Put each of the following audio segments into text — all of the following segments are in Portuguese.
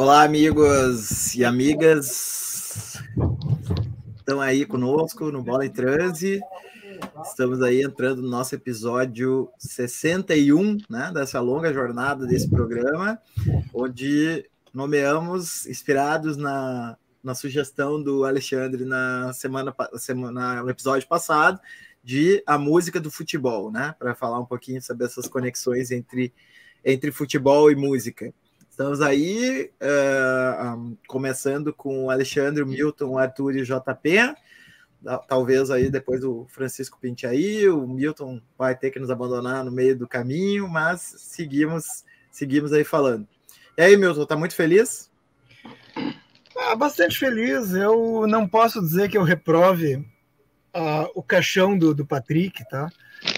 Olá, amigos e amigas. Estão aí conosco no Bola em Transe. Estamos aí entrando no nosso episódio 61, né, dessa longa jornada desse programa, onde nomeamos, inspirados na, na sugestão do Alexandre na semana, semana no episódio passado, de a música do futebol, né, para falar um pouquinho sobre essas conexões entre, entre futebol e música. Estamos aí, uh, um, começando com o Alexandre, o Milton, o Arthur e o JP. Talvez aí depois o Francisco pinte aí, o Milton vai ter que nos abandonar no meio do caminho, mas seguimos, seguimos aí falando. E aí, Milton, tá muito feliz? Ah, bastante feliz. Eu não posso dizer que eu reprove uh, o caixão do, do Patrick, tá?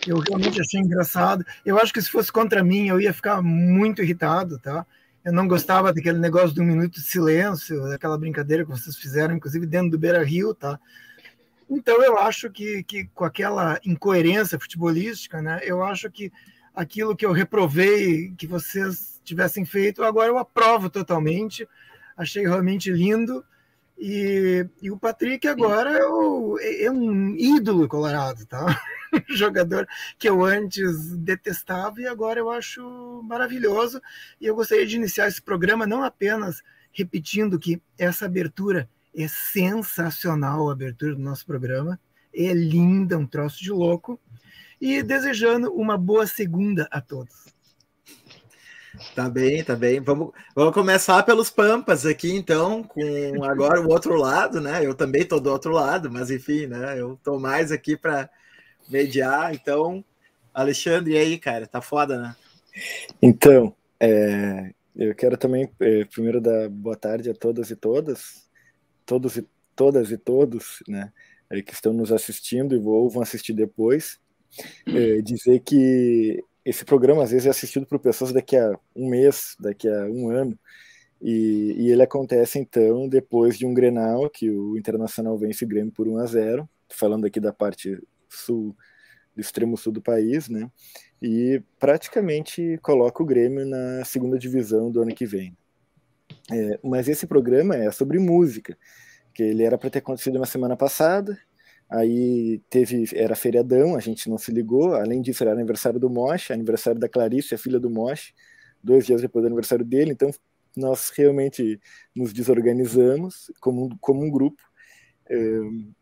Eu realmente achei engraçado. Eu acho que se fosse contra mim, eu ia ficar muito irritado, tá? Eu não gostava daquele negócio um minuto de silêncio, daquela brincadeira que vocês fizeram, inclusive dentro do Beira Rio, tá? Então eu acho que, que com aquela incoerência futebolística, né? Eu acho que aquilo que eu reprovei que vocês tivessem feito, agora eu aprovo totalmente. Achei realmente lindo. E, e o Patrick agora é, o, é um ídolo colorado, tá? jogador que eu antes detestava e agora eu acho maravilhoso. E eu gostaria de iniciar esse programa não apenas repetindo que essa abertura é sensacional, a abertura do nosso programa, é linda, um troço de louco, e desejando uma boa segunda a todos. Tá bem, tá bem. Vamos, vamos começar pelos Pampas aqui, então, com agora o outro lado, né? Eu também tô do outro lado, mas enfim, né? Eu tô mais aqui para mediar. Então, Alexandre, e aí, cara? Tá foda, né? Então, é, eu quero também, é, primeiro, dar boa tarde a todas e todas, todos e todas e todos, né? que estão nos assistindo e vão assistir depois. É, dizer que esse programa às vezes é assistido por pessoas daqui a um mês, daqui a um ano, e, e ele acontece então depois de um Grenal que o Internacional vence o Grêmio por 1 a 0 falando aqui da parte sul, do extremo sul do país, né? E praticamente coloca o Grêmio na segunda divisão do ano que vem. É, mas esse programa é sobre música, que ele era para ter acontecido na semana passada, aí teve era feriadão, a gente não se ligou, além disso era aniversário do Moche, aniversário da Clarice, a filha do Moche, dois dias depois do aniversário dele, então nós realmente nos desorganizamos como, como um grupo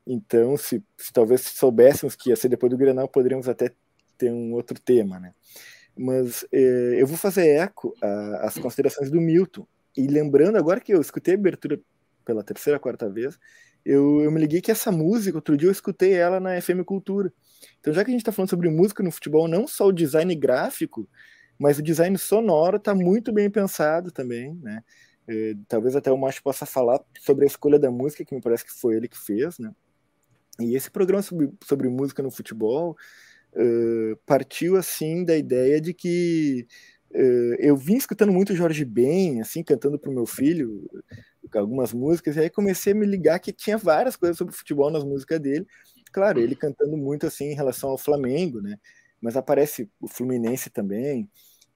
então, se, se, talvez soubéssemos que ia ser depois do Grenal, poderíamos até ter um outro tema, né? Mas eh, eu vou fazer eco às considerações do Milton. E lembrando, agora que eu escutei a abertura pela terceira, quarta vez, eu, eu me liguei que essa música, outro dia eu escutei ela na FM Cultura. Então, já que a gente está falando sobre música no futebol, não só o design gráfico, mas o design sonoro está muito bem pensado também, né? É, talvez até o Macho possa falar sobre a escolha da música, que me parece que foi ele que fez, né? E esse programa sobre, sobre música no futebol uh, partiu, assim, da ideia de que eu vim escutando muito Jorge Ben, assim, cantando para o meu filho algumas músicas, e aí comecei a me ligar que tinha várias coisas sobre futebol nas músicas dele. Claro, ele cantando muito, assim, em relação ao Flamengo, né? Mas aparece o Fluminense também,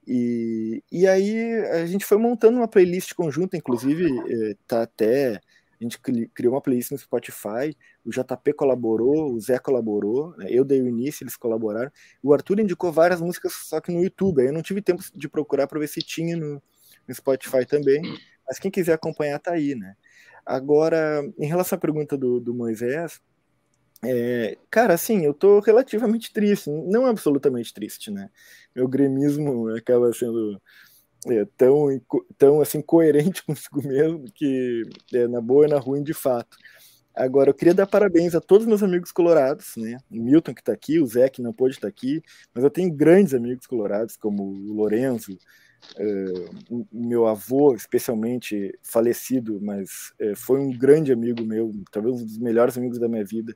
e, e aí a gente foi montando uma playlist conjunta, inclusive eh, tá até a gente criou uma playlist no Spotify, o JP colaborou, o Zé colaborou, né? eu dei o início, eles colaboraram. O Arthur indicou várias músicas só que no YouTube, aí eu não tive tempo de procurar para ver se tinha no, no, Spotify também, mas quem quiser acompanhar tá aí, né? Agora, em relação à pergunta do, do Moisés, é, cara, assim, eu tô relativamente triste, não absolutamente triste, né? Meu gremismo acaba sendo é, tão, tão assim, coerente consigo mesmo que é na boa e na ruim de fato. Agora, eu queria dar parabéns a todos meus amigos colorados, né? O Milton, que está aqui, o Zé, que não pôde estar tá aqui, mas eu tenho grandes amigos colorados, como o Lorenzo, uh, meu avô, especialmente falecido, mas uh, foi um grande amigo meu, talvez um dos melhores amigos da minha vida,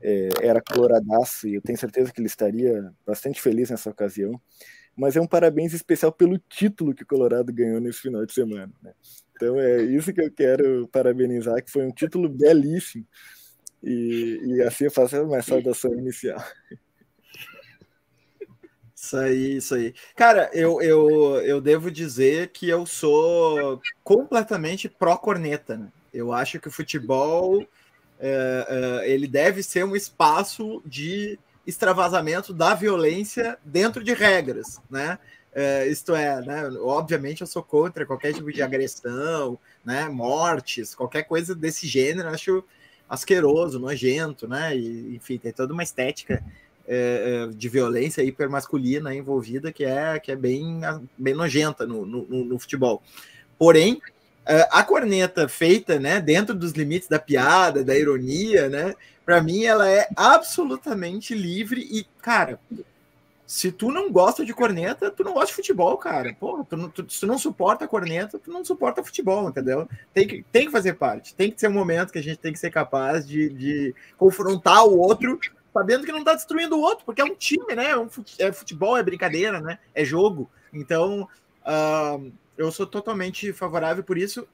é, era coloradaço e eu tenho certeza que ele estaria bastante feliz nessa ocasião. Mas é um parabéns especial pelo título que o Colorado ganhou nesse final de semana. Né? Então é isso que eu quero parabenizar, que foi um título belíssimo. E, e assim eu faço uma saudação inicial. Isso aí, isso aí. Cara, eu, eu, eu devo dizer que eu sou completamente pró-corneta. Né? Eu acho que o futebol é, é, ele deve ser um espaço de extravasamento da violência dentro de regras, né? É, isto é, né, obviamente eu sou contra qualquer tipo de agressão, né, mortes, qualquer coisa desse gênero, acho asqueroso, nojento, né, e, enfim, tem toda uma estética é, é de violência hipermasculina envolvida que é, que é bem, bem nojenta no, no, no futebol. Porém, a corneta feita, né, dentro dos limites da piada, da ironia, né, para mim ela é absolutamente livre e, cara, se tu não gosta de corneta, tu não gosta de futebol, cara. Porra, tu, tu, se tu não suporta a corneta, tu não suporta futebol, entendeu? Tem que, tem que fazer parte. Tem que ser um momento que a gente tem que ser capaz de, de confrontar o outro, sabendo que não tá destruindo o outro, porque é um time, né? É, um, é futebol, é brincadeira, né? É jogo. Então, uh, eu sou totalmente favorável por isso.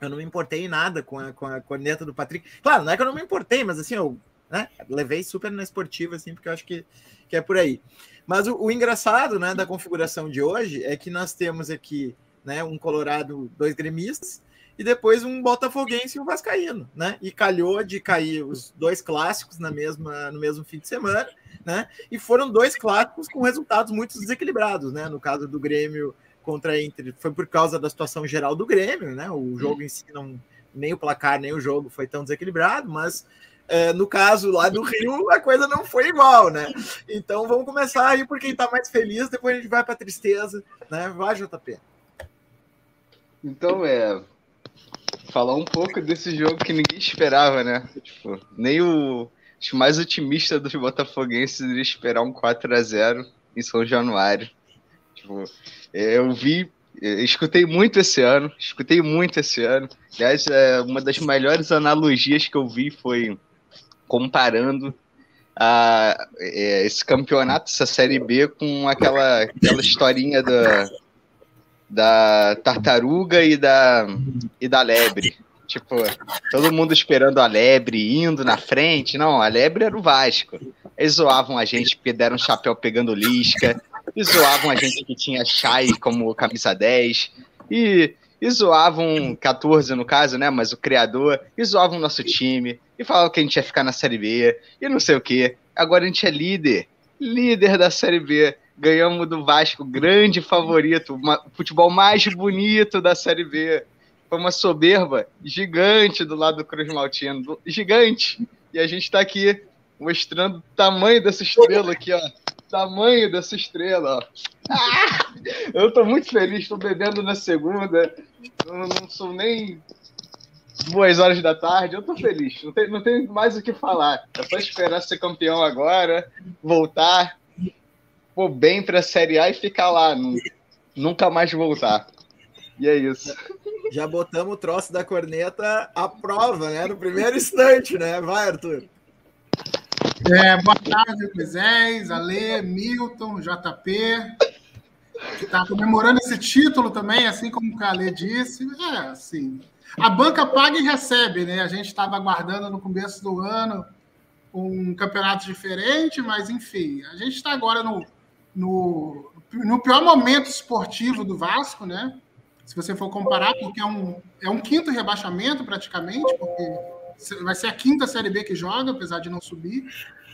Eu não me importei em nada com a, com a corneta do Patrick. Claro, não é que eu não me importei, mas assim, eu né, levei super na esportiva, assim, porque eu acho que, que é por aí. Mas o, o, engraçado né, da configuração de hoje é que nós temos aqui né, um Colorado, dois gremistas, e depois um Botafoguense e um Vascaíno, né? E calhou de cair os dois clássicos na mesma, no mesmo fim de semana, né? E foram dois clássicos com resultados muito desequilibrados, né? No caso do Grêmio contra a Inter, foi por causa da situação geral do Grêmio, né? O jogo em si não nem o placar, nem o jogo foi tão desequilibrado, mas é, no caso lá do Rio, a coisa não foi igual, né? Então vamos começar aí por quem tá mais feliz, depois a gente vai para tristeza, né? Vai, JP. Então, é. Falar um pouco desse jogo que ninguém esperava, né? Tipo, nem o acho mais otimista dos botafoguenses iria esperar um 4 a 0 em São Januário. Tipo, é, eu vi, eu escutei muito esse ano, escutei muito esse ano. Aliás, é, uma das melhores analogias que eu vi foi comparando a, é, esse campeonato, essa Série B, com aquela, aquela historinha da, da tartaruga e da, e da lebre. Tipo, todo mundo esperando a lebre indo na frente. Não, a lebre era o Vasco. Eles zoavam a gente porque deram chapéu pegando lisca. E zoavam a gente que tinha Chay como camisa 10. E, e zoavam 14 no caso, né? Mas o criador. E zoavam o nosso time e falava que a gente ia ficar na Série B e não sei o que. Agora a gente é líder, líder da Série B. Ganhamos do Vasco, grande favorito, o futebol mais bonito da Série B. Foi uma soberba gigante do lado do Cruz Maltino, gigante. E a gente está aqui mostrando o tamanho dessa estrela aqui, ó. Tamanho dessa estrela, ó. Ah, eu tô muito feliz, tô bebendo na segunda. Não, não sou nem duas horas da tarde, eu tô feliz. Não tem, não tem mais o que falar. É só esperar ser campeão agora, voltar, pôr bem pra Série A e ficar lá. Nunca mais voltar. E é isso. Já botamos o troço da corneta à prova, né? No primeiro instante, né? Vai, Arthur. É, boa tarde, Moisés, Ale, Milton, JP, que está comemorando esse título também, assim como o Calê disse. É, assim, a banca paga e recebe, né? A gente estava aguardando no começo do ano um campeonato diferente, mas enfim, a gente está agora no, no, no pior momento esportivo do Vasco, né? Se você for comparar, porque é um, é um quinto rebaixamento praticamente, porque vai ser a quinta Série B que joga, apesar de não subir.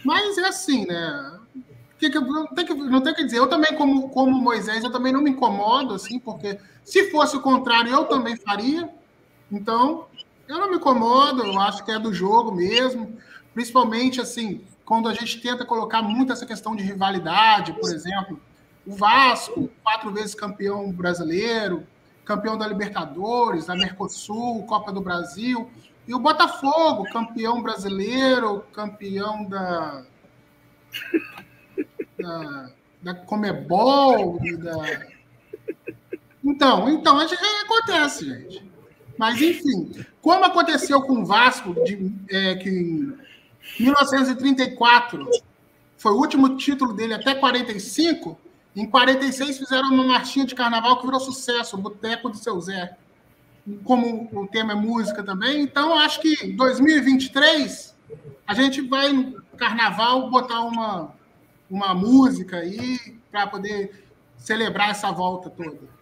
Mas é assim, né? Que, que, não, tem que, não tem que dizer. Eu também, como, como Moisés, eu também não me incomodo, assim, porque se fosse o contrário, eu também faria. Então, eu não me incomodo, eu acho que é do jogo mesmo, principalmente assim, quando a gente tenta colocar muito essa questão de rivalidade, por exemplo, o Vasco, quatro vezes campeão brasileiro, campeão da Libertadores, da Mercosul, Copa do Brasil, e o Botafogo, campeão brasileiro, campeão da da, da Comebol da então, então, acontece, gente. Mas, enfim, como aconteceu com o Vasco, de, é, que em 1934 foi o último título dele até 45, em 46 fizeram uma marchinha de carnaval que virou sucesso, o Boteco do Seu Zé. Como o tema é música também, então acho que em 2023 a gente vai no carnaval botar uma, uma música aí para poder celebrar essa volta toda.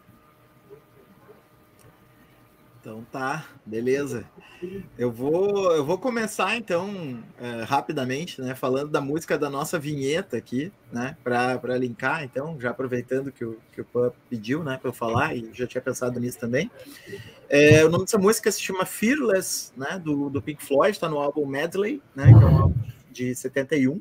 Então tá, beleza. Eu vou, eu vou começar então é, rapidamente, né, falando da música da nossa vinheta aqui, né, para linkar. Então, já aproveitando que o que o Pan pediu, né, para eu falar e já tinha pensado nisso também. É, o nome dessa música se chama Fearless, né, do, do Pink Floyd, está no álbum Medley, né, que é um álbum de 71.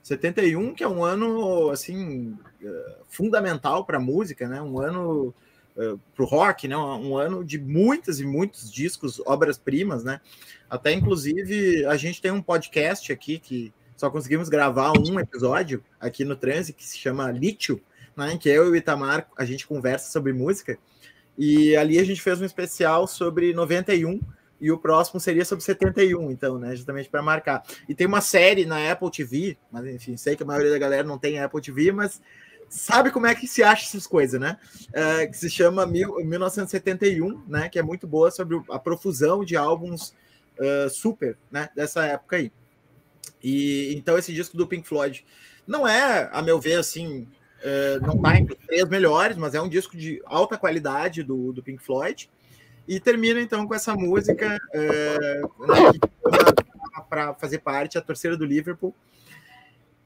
71 que é um ano assim é, fundamental para a música, né, um ano uh, para o rock, né? Um ano de muitas e muitos discos, obras-primas, né? Até inclusive a gente tem um podcast aqui que só conseguimos gravar um episódio aqui no Transe que se chama Lítio, né? Que eu e o Itamar a gente conversa sobre música. E ali a gente fez um especial sobre 91 e o próximo seria sobre 71, então, né? Justamente para marcar. E tem uma série na Apple TV, mas enfim, sei que a maioria da galera não tem Apple TV, mas sabe como é que se acha essas coisas, né? É, que se chama Mil, 1971, né? Que é muito boa sobre a profusão de álbuns uh, super, né? Dessa época aí. E então esse disco do Pink Floyd não é, a meu ver, assim, uh, não tá entre os três melhores, mas é um disco de alta qualidade do, do Pink Floyd. E termina então com essa música uh, né, para fazer parte a torcida do Liverpool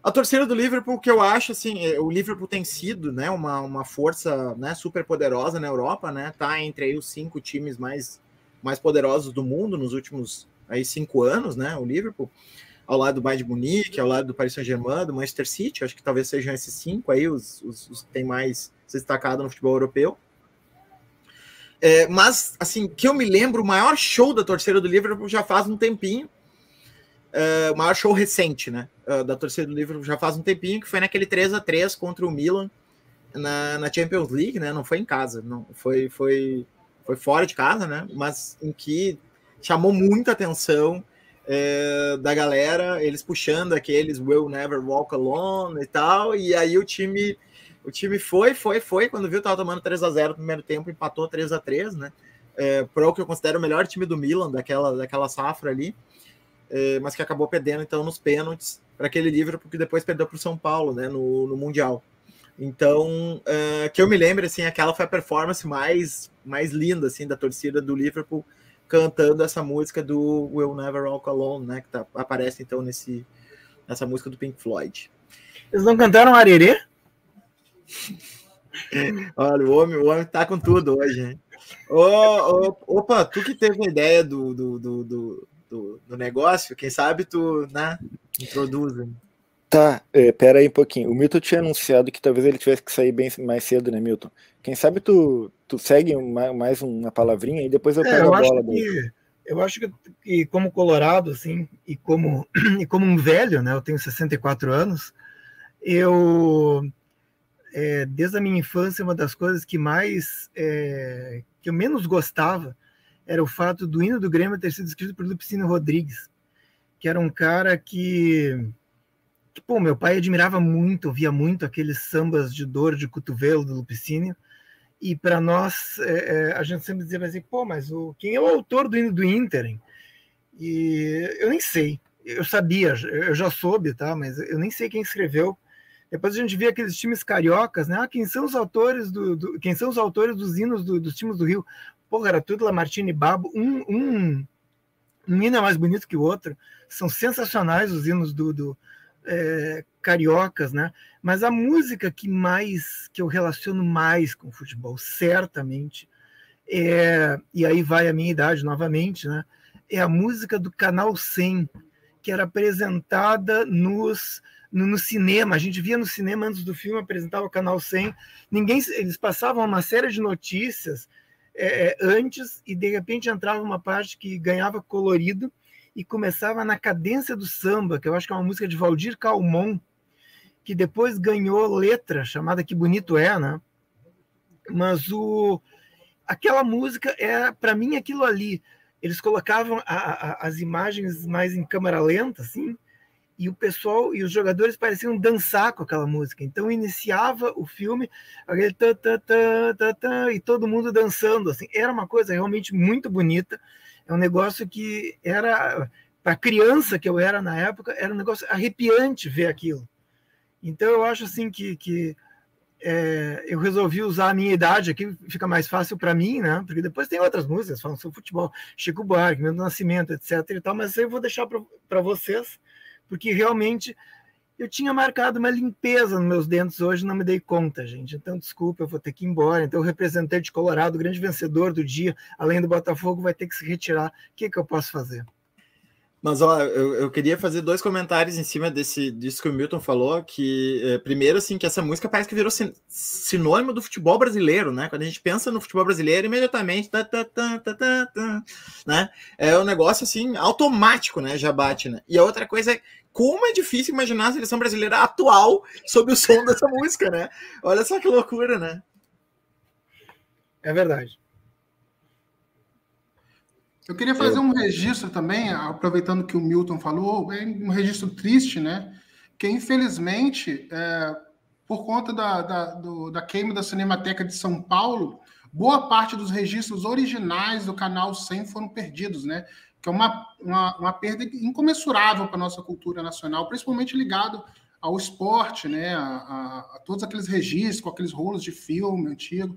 a torcida do Liverpool, que eu acho, assim, é, o Liverpool tem sido, né, uma, uma força, né, super poderosa na Europa, né, tá entre aí os cinco times mais, mais poderosos do mundo nos últimos aí cinco anos, né, o Liverpool, ao lado do Bayern de Munique, ao lado do Paris Saint-Germain, do Manchester City, acho que talvez sejam esses cinco aí os, os, os que tem mais se destacado no futebol europeu. É, mas, assim, que eu me lembro, o maior show da torcida do Liverpool já faz um tempinho, uh, o maior show recente, né? Uh, da torcida do Liverpool já faz um tempinho, que foi naquele 3 a 3 contra o Milan na, na Champions League, né? Não foi em casa, não foi, foi, foi fora de casa, né? Mas em que chamou muita atenção uh, da galera, eles puxando aqueles Will Never Walk Alone e tal, e aí o time. O time foi, foi, foi. Quando viu, tava tomando 3 a 0 no primeiro tempo, empatou 3 a 3 né? É, pro que eu considero o melhor time do Milan daquela, daquela safra ali. É, mas que acabou perdendo então nos pênaltis para aquele livro, porque depois perdeu para o São Paulo, né, no, no Mundial. Então, uh, que eu me lembro, assim, aquela foi a performance mais, mais linda, assim, da torcida do Liverpool cantando essa música do Will Never Walk Alone, né, que tá, aparece, então, nesse, nessa música do Pink Floyd. Eles não cantaram Arerê? Olha, o homem, o homem tá com tudo hoje, hein? Ô, ô, opa, tu que teve a ideia do, do, do, do do, do negócio, quem sabe tu, né, introduz. Tá, é, pera aí um pouquinho. O Milton tinha anunciado que talvez ele tivesse que sair bem mais cedo, né, Milton? Quem sabe tu, tu segue uma, mais uma palavrinha e depois eu é, pego eu a bola dele. Eu acho que, que, como colorado, assim, e como, e como um velho, né, eu tenho 64 anos, eu, é, desde a minha infância, uma das coisas que mais, é, que eu menos gostava era o fato do hino do Grêmio ter sido escrito por Lupicínio Rodrigues, que era um cara que, que pô, meu pai admirava muito, via muito aqueles sambas de dor de cotovelo do Lupicínio, e para nós, é, é, a gente sempre dizia assim, pô, mas o, quem é o autor do hino do Inter? E eu nem sei, eu sabia, eu já soube, tá? Mas eu nem sei quem escreveu. Depois a gente via aqueles times cariocas, né? Ah, quem são os autores do, do quem são os autores dos hinos do, dos times do Rio? Porra, era tudo Lamartine e Babo. Um, um, um hino é mais bonito que o outro. São sensacionais os hinos do, do é, cariocas, né? Mas a música que mais que eu relaciono mais com o futebol, certamente, é, e aí vai a minha idade novamente, né? É a música do Canal 100, que era apresentada nos no, no, cinema, a gente via no cinema antes do filme, apresentava o Canal 100, ninguém, eles passavam uma série de notícias é, é, antes e de repente entrava uma parte que ganhava colorido e começava na cadência do samba, que eu acho que é uma música de Valdir Calmon, que depois ganhou letra chamada Que Bonito É, né? Mas o aquela música é para mim aquilo ali. Eles colocavam a, a, as imagens mais em câmera lenta, assim, e o pessoal e os jogadores pareciam dançar com aquela música. Então iniciava o filme aquele tã, tã, tã, tã, tã, e todo mundo dançando. Assim, era uma coisa realmente muito bonita. É um negócio que era para criança que eu era na época era um negócio arrepiante ver aquilo. Então eu acho assim que, que é, eu resolvi usar a minha idade aqui, fica mais fácil para mim, né? Porque depois tem outras músicas falando sobre futebol, Chico Buarque, meu nascimento, etc. e tal, mas eu vou deixar para vocês, porque realmente eu tinha marcado uma limpeza nos meus dentes hoje, não me dei conta, gente. Então, desculpa, eu vou ter que ir embora. Então, o representante colorado, o grande vencedor do dia, além do Botafogo, vai ter que se retirar. O que, que eu posso fazer? Mas ó, eu, eu, queria fazer dois comentários em cima desse disso que o Milton falou, que é, primeiro assim que essa música parece que virou sin sinônimo do futebol brasileiro, né? Quando a gente pensa no futebol brasileiro, imediatamente tá, tá, tá, tá, tá, tá, né? É um negócio assim automático, né? Já bate, né? E a outra coisa é como é difícil imaginar a seleção brasileira atual sob o som dessa música, né? Olha só que loucura, né? É verdade. Eu queria fazer um registro também, aproveitando que o Milton falou, é um registro triste, né? Que infelizmente, é, por conta da, da, do, da queima da Cinemateca de São Paulo, boa parte dos registros originais do canal 100 foram perdidos, né? Que é uma, uma, uma perda incomensurável para a nossa cultura nacional, principalmente ligado ao esporte, né? A, a, a, todos aqueles registros, com aqueles rolos de filme antigo.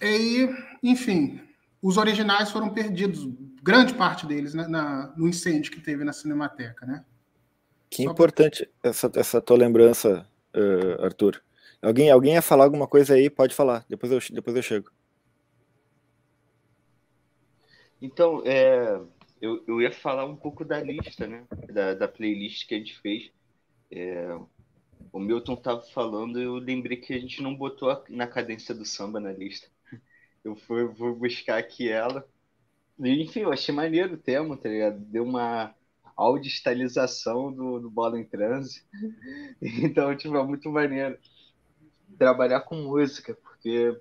E, enfim, os originais foram perdidos, grande parte deles, né, na, no incêndio que teve na Cinemateca, né? Que Só importante pra... essa, essa tua lembrança, uh, Arthur. Alguém, alguém ia falar alguma coisa aí? Pode falar, depois eu, depois eu chego. Então, é, eu, eu ia falar um pouco da lista, né? Da, da playlist que a gente fez. É, o Milton estava falando, eu lembrei que a gente não botou na cadência do samba na lista eu fui, vou buscar aqui ela. E, enfim, eu achei maneiro o tema, tá ligado? Deu uma audistalização do, do Bola em Transe. Então, tipo, é muito maneiro trabalhar com música, porque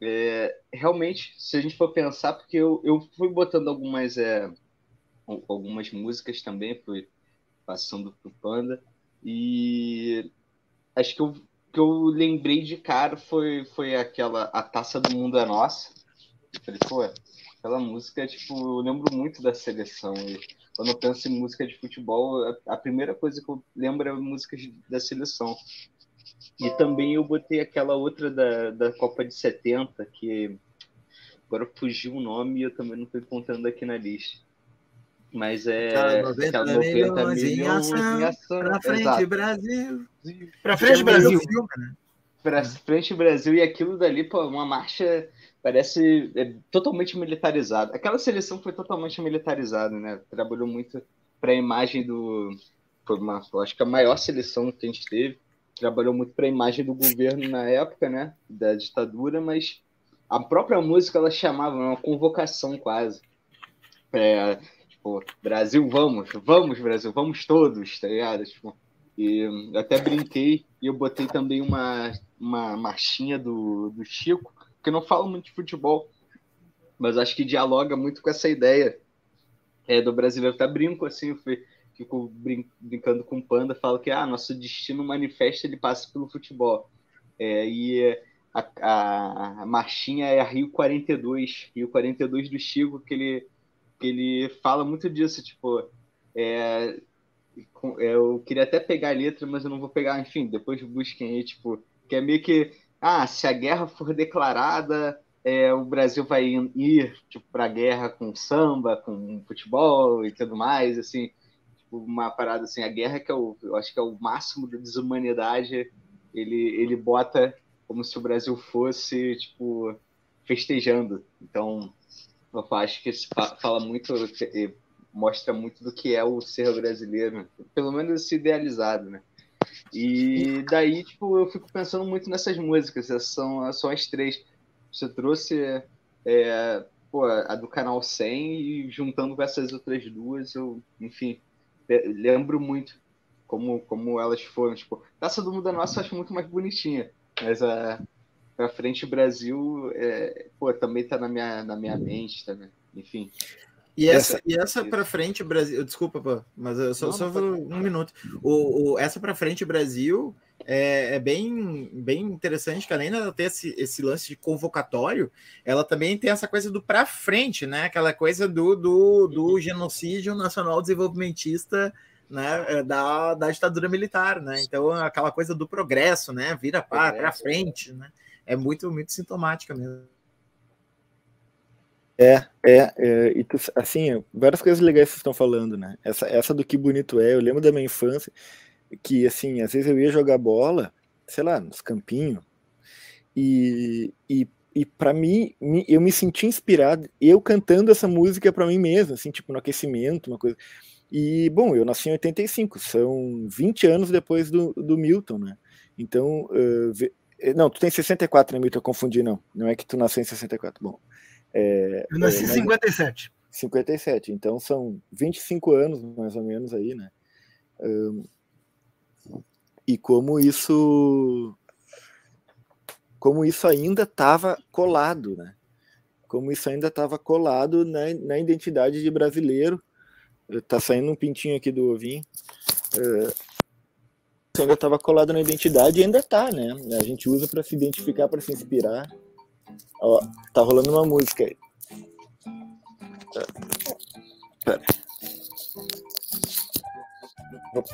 é, realmente, se a gente for pensar, porque eu, eu fui botando algumas, é, algumas músicas também, fui passando pro Panda, e acho que eu que eu lembrei de cara foi, foi aquela A Taça do Mundo é Nossa. Eu falei, pô, aquela música, tipo, eu lembro muito da seleção. E quando eu penso em música de futebol, a, a primeira coisa que eu lembro é músicas da seleção. E também eu botei aquela outra da, da Copa de 70, que agora fugiu o nome e eu também não estou encontrando aqui na lista. Mas é. 90, 90 milhões, em ação. Em ação. Pra frente, Exato. Brasil. Pra frente, Brasil. Pra frente, Brasil. E aquilo dali, pô, uma marcha parece é, totalmente militarizada. Aquela seleção foi totalmente militarizada, né? Trabalhou muito para a imagem do. Foi uma, acho que a maior seleção que a gente teve. Trabalhou muito para a imagem do governo na época, né? Da ditadura, mas a própria música ela chamava uma convocação quase. É, Tipo, Brasil, vamos, vamos, Brasil, vamos todos, tá ligado? Tipo, e eu até brinquei e eu botei também uma, uma marchinha do, do Chico, que não falo muito de futebol, mas acho que dialoga muito com essa ideia é, do brasileiro. Até brinco assim, eu fui, fico brin brincando com o Panda, falo que ah, nosso destino manifesta, ele passa pelo futebol. É, e a, a, a marchinha é a Rio 42, Rio 42 do Chico, que ele que ele fala muito disso, tipo, é, é, eu queria até pegar a letra, mas eu não vou pegar, enfim, depois busquem aí, tipo, que é meio que, ah, se a guerra for declarada, é, o Brasil vai ir tipo, para a guerra com samba, com futebol e tudo mais, assim, tipo, uma parada assim, a guerra que é o, eu acho que é o máximo da desumanidade, ele, ele bota como se o Brasil fosse, tipo, festejando. Então, acho que fala muito, mostra muito do que é o ser brasileiro, pelo menos esse idealizado, né? E daí, tipo, eu fico pensando muito nessas músicas, essas são, são as três. Você trouxe é, pô, a do canal 100 e juntando com essas outras duas, eu, enfim, lembro muito como, como elas foram. Tipo, Taça do Mundo Nossa eu acho muito mais bonitinha, mas a, para frente Brasil, é, pô, também tá na minha, na minha mente também. Enfim. E essa, essa, e essa para frente Brasil, desculpa, pô, mas eu só, não, só vou um minuto. O, o, essa para frente Brasil é, é, bem, bem interessante que além de ter esse, esse lance de convocatório, ela também tem essa coisa do para frente, né? Aquela coisa do, do, do genocídio nacional desenvolvimentista né, é, da, da ditadura militar, né? Então aquela coisa do progresso, né? Vira para frente, né? É muito muito sintomática mesmo. É, é, é e tu, assim, várias coisas legais que vocês estão falando, né? Essa, essa do que bonito é, eu lembro da minha infância que, assim, às vezes eu ia jogar bola, sei lá, nos campinhos, e, e, e para mim, eu me senti inspirado, eu cantando essa música para mim mesmo, assim, tipo, no aquecimento, uma coisa. E, bom, eu nasci em 85, são 20 anos depois do, do Milton, né? Então, uh, não, tu tem 64, né, Milton? Eu confundi, não. Não é que tu nasceu em 64. Bom. É, eu nasci em é, 57. 57, então são 25 anos, mais ou menos, aí, né? Um, e como isso como isso ainda estava colado, né? Como isso ainda estava colado na, na identidade de brasileiro Tá saindo um pintinho aqui do ovinho. Uh, ainda estava colado na identidade e ainda tá, né? A gente usa para se identificar, para se inspirar. Ó, tá rolando uma música aí. Pera. Vou,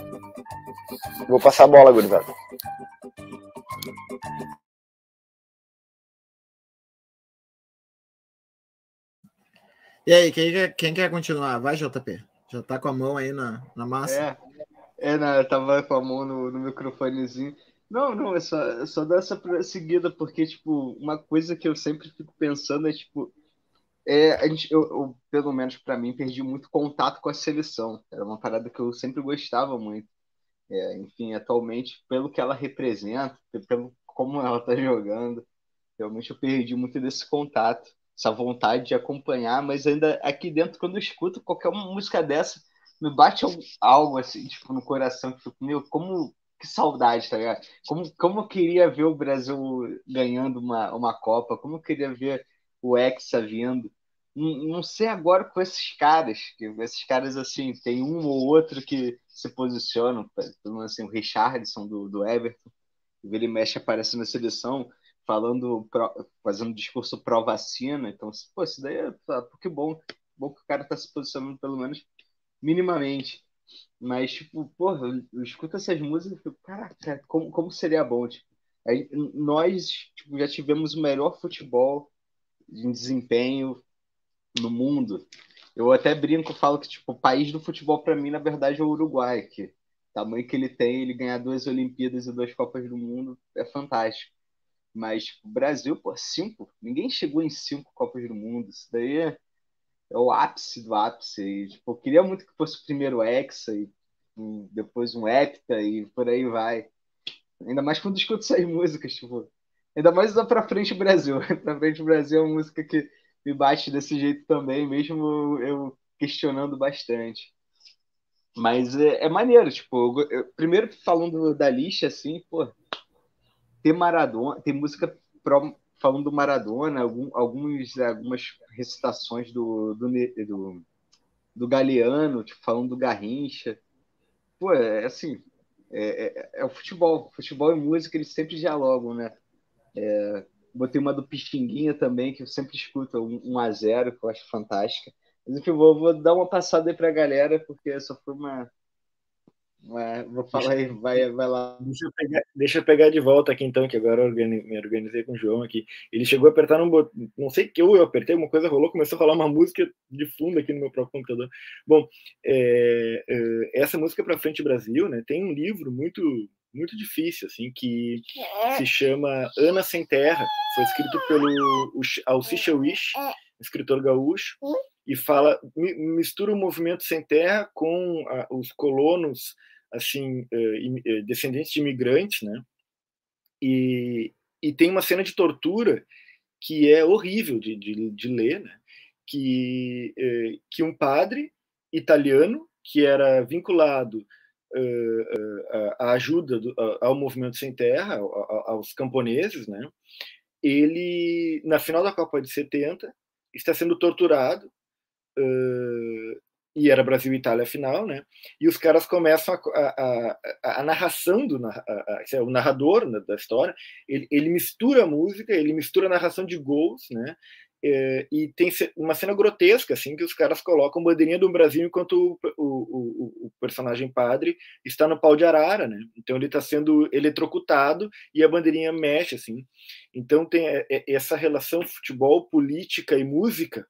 vou passar a bola, gurizada. E aí, quem quer, quem quer continuar? Vai, JP. Já tá com a mão aí na, na massa? É, é não, eu tava com a mão no, no microfonezinho. Não, não, é só, é só dar essa seguida, porque, tipo, uma coisa que eu sempre fico pensando é, tipo, é, a gente, eu, eu pelo menos para mim, perdi muito contato com a seleção. Era uma parada que eu sempre gostava muito. É, enfim, atualmente, pelo que ela representa, pelo como ela tá jogando, realmente eu perdi muito desse contato essa vontade de acompanhar, mas ainda aqui dentro, quando eu escuto qualquer música dessa, me bate algo assim, tipo, no coração, que fico, meu, como que saudade, tá ligado? Como, como eu queria ver o Brasil ganhando uma, uma Copa, como eu queria ver o Hexa vindo. Não, não sei agora com esses caras, que esses caras, assim, tem um ou outro que se posicionam, pelo menos assim, o Richardson do, do Everton, ele mexe aparece na seleção, falando, fazendo discurso pró-vacina. Então, pô, isso daí é que bom. Bom que o cara tá se posicionando pelo menos minimamente. Mas, tipo, porra, eu, escuto essas músicas e fico, caraca, como, como seria bom? Tipo, aí, nós tipo, já tivemos o melhor futebol em desempenho no mundo. Eu até brinco, falo que tipo, o país do futebol para mim, na verdade, é o Uruguai, que tamanho que ele tem, ele ganhar duas Olimpíadas e duas Copas do Mundo é fantástico. Mas tipo, o Brasil, pô, cinco. Ninguém chegou em cinco Copas do Mundo. Isso daí é, é o ápice do ápice. E, tipo, eu queria muito que fosse o primeiro Hexa e um, depois um Hepta e por aí vai. Ainda mais quando escuto essas músicas, tipo. Ainda mais da Pra Frente Brasil. pra Frente Brasil é uma música que me bate desse jeito também, mesmo eu questionando bastante. Mas é, é maneiro, tipo, eu, eu, primeiro falando da lista, assim, pô, ter Maradona, tem música pro, falando do Maradona, algum, alguns, algumas recitações do, do, do, do Galeano, tipo, falando do Garrincha. Pô, é assim, é, é, é, o futebol. Futebol e música, eles sempre dialogam, né? É, botei uma do Pixinguinha também, que eu sempre escuto, um, um a 0 que eu acho fantástica. Mas enfim, vou, vou dar uma passada aí pra galera, porque só foi uma, é, vou falar aí, vai, vai lá. Deixa eu, pegar, deixa eu pegar de volta aqui então, que agora eu me organizei com o João aqui. Ele chegou a apertar um botão, não sei que eu, eu apertei, uma coisa rolou, começou a rolar uma música de fundo aqui no meu próprio computador. Bom, é, é, essa música para frente Brasil, né? Tem um livro muito muito difícil assim que se chama Ana sem Terra, foi escrito pelo Alcicha Wish, escritor gaúcho, e fala mistura o movimento sem terra com a, os colonos assim eh, eh, descendentes de imigrantes, né? E, e tem uma cena de tortura que é horrível de, de, de ler, né? Que eh, que um padre italiano que era vinculado à ajuda do, ao movimento sem terra, aos camponeses, né? Ele na final da Copa de 70 está sendo torturado e era Brasil e Itália final, né? E os caras começam a, a, a, a narração do a, é o narrador né, da história, ele, ele mistura a música, ele mistura a narração de gols, né? é, e tem uma cena grotesca, assim, que os caras colocam bandeirinha do Brasil enquanto o, o, o, o personagem padre está no pau de arara, né? Então ele está sendo eletrocutado e a bandeirinha mexe, assim. Então tem é, é, essa relação futebol, política e música,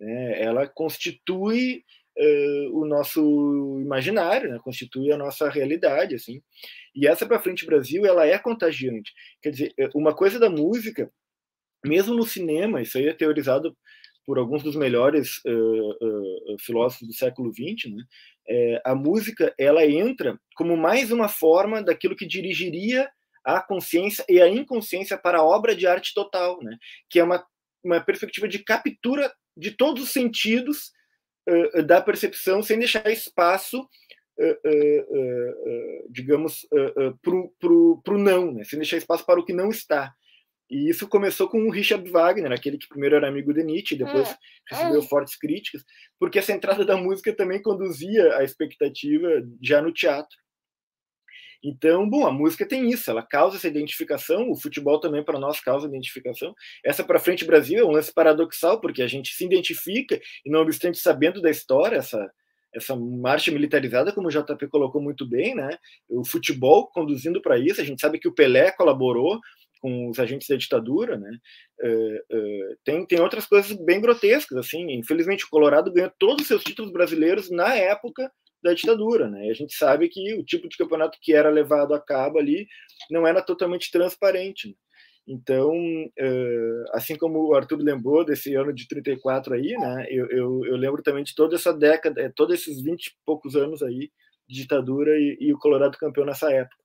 né? Ela constitui uh, o nosso imaginário, né? Constitui a nossa realidade, assim. E essa para frente Brasil, ela é contagiante. Quer dizer, uma coisa da música mesmo no cinema, isso aí é teorizado por alguns dos melhores uh, uh, filósofos do século XX, né? É, a música ela entra como mais uma forma daquilo que dirigiria a consciência e a inconsciência para a obra de arte total, né? que é uma, uma perspectiva de captura de todos os sentidos uh, da percepção, sem deixar espaço, digamos, para o não, né? sem deixar espaço para o que não está. E isso começou com o Richard Wagner, aquele que primeiro era amigo de Nietzsche, depois é, recebeu é. fortes críticas, porque essa entrada da música também conduzia a expectativa já no teatro. Então, bom, a música tem isso, ela causa essa identificação, o futebol também para nós causa identificação. Essa para frente Brasil é um lance paradoxal, porque a gente se identifica e não obstante sabendo da história, essa essa marcha militarizada, como o JP colocou muito bem, né? O futebol conduzindo para isso, a gente sabe que o Pelé colaborou, com os agentes da ditadura, né? Uh, uh, tem, tem outras coisas bem grotescas, assim. Infelizmente, o Colorado ganhou todos os seus títulos brasileiros na época da ditadura, né? E a gente sabe que o tipo de campeonato que era levado a cabo ali não era totalmente transparente. Né? Então, uh, assim como o Arthur lembrou desse ano de 34 aí, né? Eu, eu, eu lembro também de toda essa década, todos esses 20 e poucos anos aí de ditadura e, e o Colorado campeão nessa época.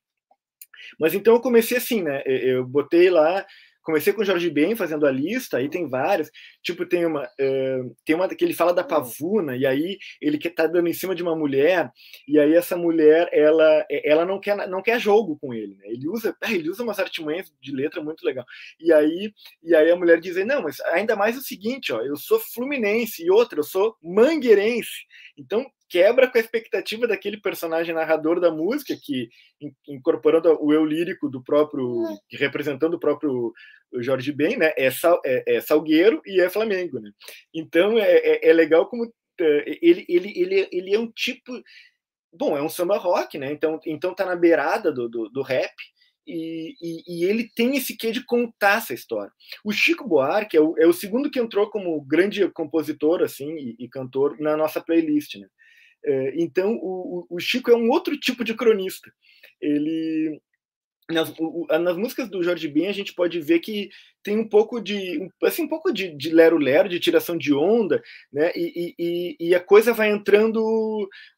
Mas então eu comecei assim, né? Eu botei lá, comecei com Jorge Ben fazendo a lista, aí tem vários. Tipo, tem uma, uh, tem uma que ele fala da pavuna, e aí ele que tá dando em cima de uma mulher, e aí essa mulher, ela, ela não quer, não quer jogo com ele, né? Ele usa, ele usa umas artimanhas de letra muito legal. E aí, e aí a mulher diz: "Não, mas ainda mais o seguinte, ó, eu sou fluminense e outra, eu sou mangueirense. Então, quebra com a expectativa daquele personagem narrador da música, que incorporando o eu lírico do próprio, representando o próprio Jorge Ben, né, é, sal, é, é Salgueiro e é Flamengo, né? Então é, é, é legal como é, ele, ele, ele, ele é um tipo, bom, é um samba rock, né? Então, então tá na beirada do, do, do rap, e, e, e, ele tem esse quê de contar essa história. O Chico Buarque é o, é o segundo que entrou como grande compositor assim e, e cantor na nossa playlist. Né? É, então, o, o, Chico é um outro tipo de cronista. Ele nas, nas, músicas do Jorge Ben a gente pode ver que tem um pouco de assim um pouco de, de lero lero de tiração de onda né e, e, e a coisa vai entrando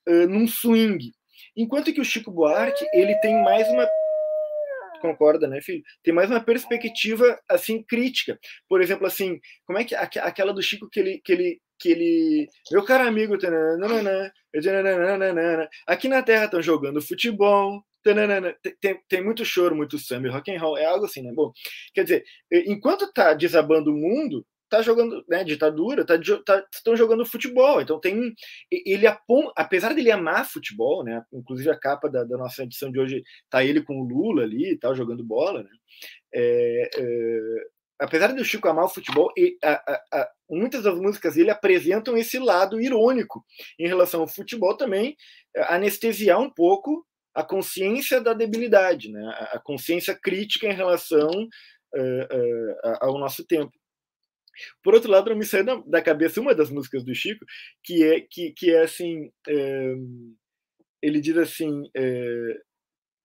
uh, num swing enquanto que o Chico Buarque ele tem mais uma concorda, né, filho? Tem mais uma perspectiva assim crítica. Por exemplo, assim, como é que aquela do Chico que ele que ele que ele meu caro amigo, aqui na Terra estão jogando futebol, tem, tem, muito choro, muito samba, rock and roll, é algo assim, né? Bom, quer dizer, enquanto tá desabando o mundo, tá jogando, né, ditadura, tá, tá, estão jogando futebol. Então tem ele apesar dele amar futebol, né, inclusive a capa da, da, nossa edição de hoje tá ele com o Lula ali tal jogando bola, né? É, é, apesar do Chico amar o futebol, e, a, a, a, muitas das músicas dele apresentam esse lado irônico em relação ao futebol também, anestesiar um pouco a consciência da debilidade, né? a consciência crítica em relação uh, uh, ao nosso tempo. Por outro lado, não me saiu da, cabeça uma das músicas do Chico, que é, que, que é assim: ele diz assim,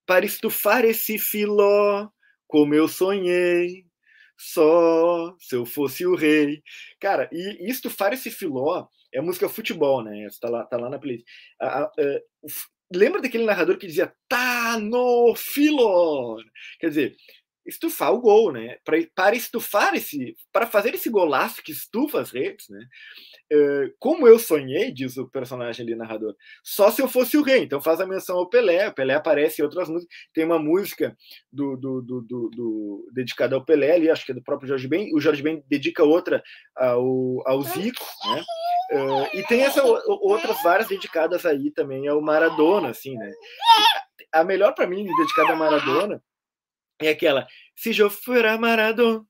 para estufar esse filó, como eu sonhei, só se eu fosse o rei. Cara, e, e estufar esse filó é música futebol, né? Está lá, tá lá na playlist. A, lembra daquele narrador que dizia tá no filó? Quer dizer, estufar o gol, né? Pra, para estufar esse, para fazer esse golaço que estufa as redes, né? Uh, como eu sonhei, diz o personagem ali narrador, só se eu fosse o rei. Então faz a menção ao Pelé. O Pelé aparece em outras músicas. Tem uma música do, do, do, do, do dedicada ao Pelé ali, acho que é do próprio Jorge Ben. O Jorge Ben dedica outra ao, ao Zico, né? Uh, e tem essa outras várias dedicadas aí também ao Maradona, assim, né? A melhor para mim dedicada a Maradona é aquela se eu fuera Maradona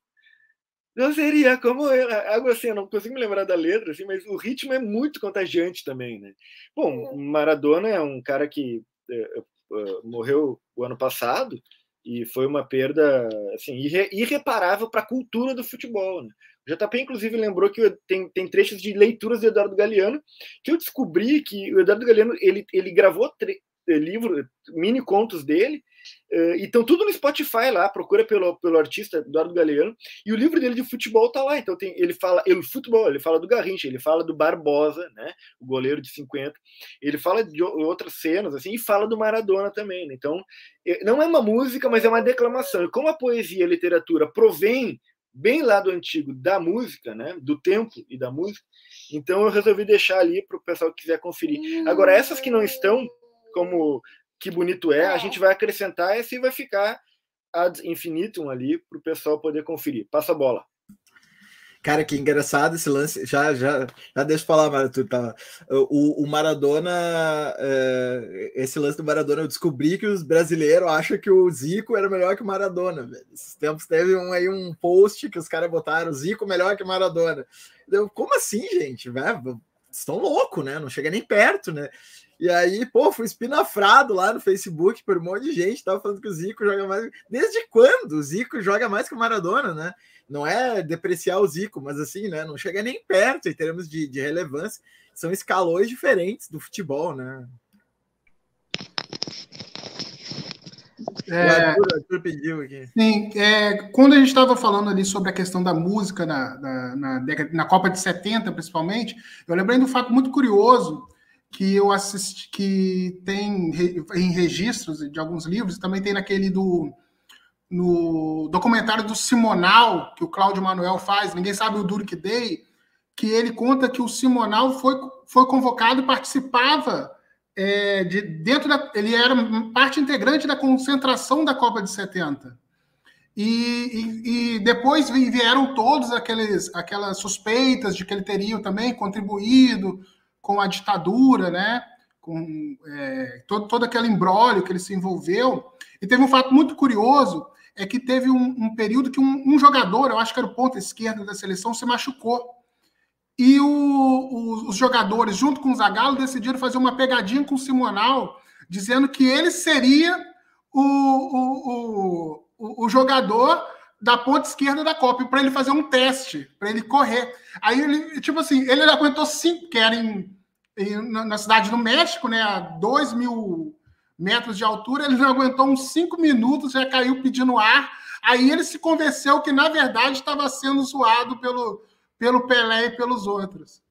não seria como eu, algo assim, eu não consigo me lembrar da letra, assim, mas o ritmo é muito contagiante também, né? Bom, Maradona é um cara que uh, morreu o ano passado e foi uma perda assim irre, irreparável para a cultura do futebol. Né? O JP, inclusive, lembrou que tem, tem trechos de leituras do Eduardo Galeano que eu descobri que o Eduardo Galeano ele, ele gravou livro, mini contos dele, uh, e estão tudo no Spotify lá, procura pelo, pelo artista Eduardo Galeano, e o livro dele de futebol tá lá, então tem, ele fala, ele futebol, ele fala do Garrincha, ele fala do Barbosa, né, o goleiro de 50, ele fala de outras cenas, assim, e fala do Maradona também, né? então não é uma música, mas é uma declamação, e como a poesia e a literatura provém bem lá do antigo da música, né, do tempo e da música, então eu resolvi deixar ali para o pessoal que quiser conferir. Agora, essas que não estão, como que bonito é, a gente vai acrescentar e assim vai ficar ad infinitum ali para o pessoal poder conferir. Passa a bola. Cara, que engraçado esse lance. Já, já, já deixa eu falar, mas tu tá. O, o Maradona, é, esse lance do Maradona, eu descobri que os brasileiros acham que o Zico era melhor que o Maradona. Velho. Esses tempos teve um, aí um post que os caras botaram: Zico melhor que o Maradona. Eu, como assim, gente? Velho? Estão loucos, né? Não chega nem perto, né? E aí, pô, fui espinafrado lá no Facebook por um monte de gente, tava falando que o Zico joga mais. Desde quando o Zico joga mais que o Maradona, né? Não é depreciar o Zico, mas assim, né? Não chega nem perto em termos de, de relevância. São escalões diferentes do futebol, né? É, o Arthur, Arthur pediu aqui. Sim, é, quando a gente estava falando ali sobre a questão da música na, na, na, na Copa de 70, principalmente, eu lembrei de um fato muito curioso que eu assisti, que tem em registros de alguns livros, também tem naquele do no documentário do Simonal, que o Cláudio Manuel faz, ninguém sabe o duro que dei, que ele conta que o Simonal foi, foi convocado e participava é, de dentro da. Ele era parte integrante da concentração da Copa de 70. E, e, e, depois vieram todos aqueles, aquelas suspeitas de que ele teria também contribuído com a ditadura, né? com é, todo, todo aquele embrólio que ele se envolveu. E teve um fato muito curioso, é que teve um, um período que um, um, jogador, eu acho que era o ponto esquerdo da seleção, se machucou. E o, o, os jogadores, junto com o Zagallo, decidiram fazer uma pegadinha com o Simonal, dizendo que ele seria o, o, o jogador da ponta esquerda da Copa, para ele fazer um teste, para ele correr. Aí ele, tipo assim, ele aguentou cinco, que era em, em, na cidade do México, né, a dois mil metros de altura, ele não aguentou uns cinco minutos, já caiu pedindo ar. Aí ele se convenceu que, na verdade, estava sendo zoado pelo, pelo Pelé e pelos outros.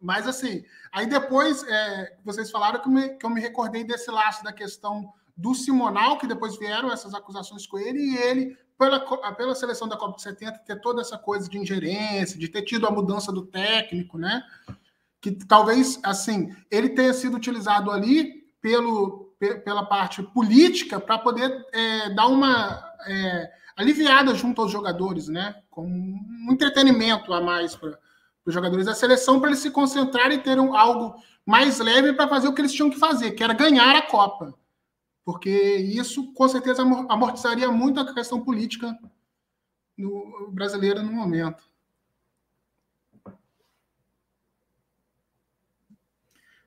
Mas, assim, aí depois é, vocês falaram que, me, que eu me recordei desse laço da questão do Simonal, que depois vieram essas acusações com ele, e ele pela, pela seleção da Copa de 70 ter toda essa coisa de ingerência, de ter tido a mudança do técnico, né? Que talvez, assim, ele tenha sido utilizado ali pelo, pela parte política para poder é, dar uma é, aliviada junto aos jogadores, né? Com um entretenimento a mais para os jogadores da seleção, para eles se concentrarem e terem algo mais leve para fazer o que eles tinham que fazer, que era ganhar a Copa porque isso com certeza amortizaria muito a questão política no, brasileira no momento.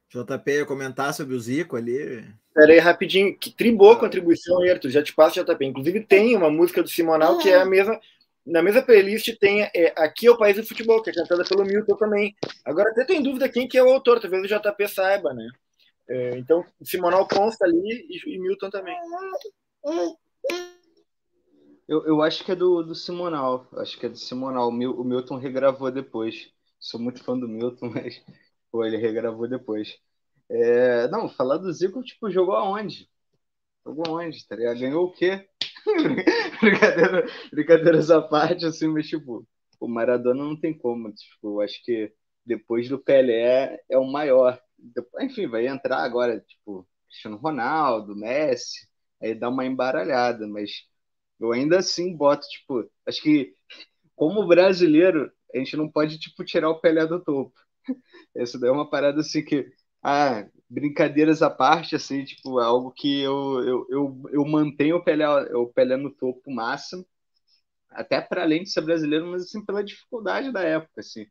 JP ia comentar sobre o Zico ali. Pera aí, rapidinho, que tribou a contribuição, Arthur, já te passo, JP. Inclusive tem uma música do Simonal que é a mesma, na mesma playlist tem é, Aqui é o País do Futebol, que é cantada pelo Milton também. Agora até tem dúvida quem que é o autor, talvez o JP saiba, né? É, então, Simonal consta ali e, e, Milton também. Eu, eu acho que é do, do Simonal. Acho que é do Simonal. O, Mil, o Milton regravou depois. Sou muito fã do Milton, mas pô, ele regravou depois. É, não, falar do Zico, tipo, jogou aonde? Jogou aonde, tá ligado? Ganhou o quê? Brincadeira, brincadeiras à parte, assim, mas, tipo, o Maradona não tem como. Tipo, eu acho que depois do Pelé é o maior enfim, vai entrar agora, tipo, Cristiano Ronaldo, Messi, aí dá uma embaralhada, mas eu ainda assim boto, tipo, acho que como brasileiro, a gente não pode, tipo, tirar o Pelé do topo. Essa daí é uma parada assim que, ah, brincadeiras à parte, assim, tipo, é algo que eu, eu, eu, eu mantenho o Pelé, o Pelé no topo máximo, até para além de ser brasileiro, mas assim, pela dificuldade da época, assim.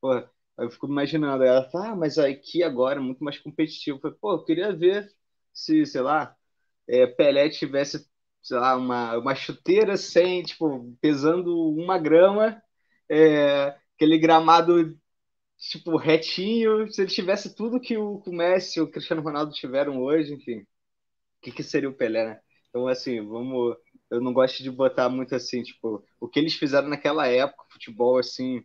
Pô, eu fico imaginando, ela fala, ah, mas aqui agora é muito mais competitivo. Eu falei, pô, eu queria ver se, sei lá, é, Pelé tivesse, sei lá, uma, uma chuteira sem, tipo, pesando uma grama, é, aquele gramado, tipo, retinho, se ele tivesse tudo que o, o Messi e o Cristiano Ronaldo tiveram hoje, enfim, o que, que seria o Pelé, né? Então, assim, vamos. Eu não gosto de botar muito assim, tipo, o que eles fizeram naquela época, futebol, assim,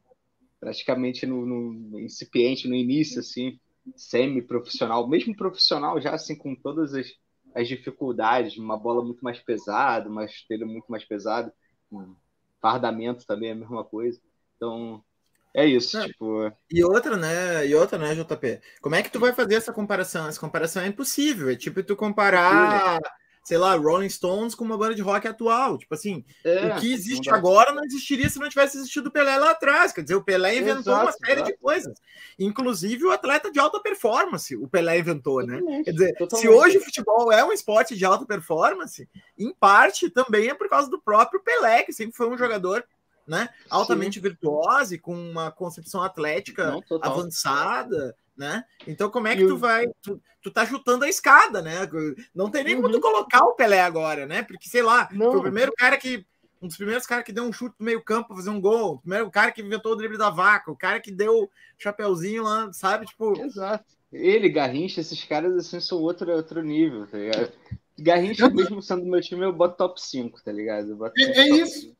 praticamente no, no incipiente, no início, assim, semi-profissional, mesmo profissional já, assim, com todas as, as dificuldades, uma bola muito mais pesada, uma esteira muito mais pesada, um fardamento também é a mesma coisa. Então, é isso, é. tipo. E outra, né? E outra, né, JP? Como é que tu vai fazer essa comparação? Essa comparação é impossível. É tipo tu comparar sei lá, Rolling Stones com uma banda de rock atual. Tipo assim, é, o que existe não agora não existiria se não tivesse existido o Pelé lá atrás. Quer dizer, o Pelé inventou exato, uma série exato. de coisas. Inclusive o atleta de alta performance, o Pelé inventou, né? Quer dizer, totalmente. se hoje o futebol é um esporte de alta performance, em parte também é por causa do próprio Pelé, que sempre foi um jogador né, altamente Sim. virtuoso e com uma concepção atlética não, avançada né? Então, como é que tu vai. Tu, tu tá chutando a escada, né? Não tem nem como tu uhum. colocar o Pelé agora, né? Porque, sei lá, não. foi o primeiro cara que. Um dos primeiros caras que deu um chute no meio-campo pra fazer um gol. O primeiro cara que inventou o drible da vaca. O cara que deu chapeuzinho lá, sabe? Tipo. Exato. Ele, Garrincha, esses caras assim são outro, outro nível, tá ligado? Garrincha, mesmo sendo do meu time, eu boto top 5, tá ligado? É, é isso. 5.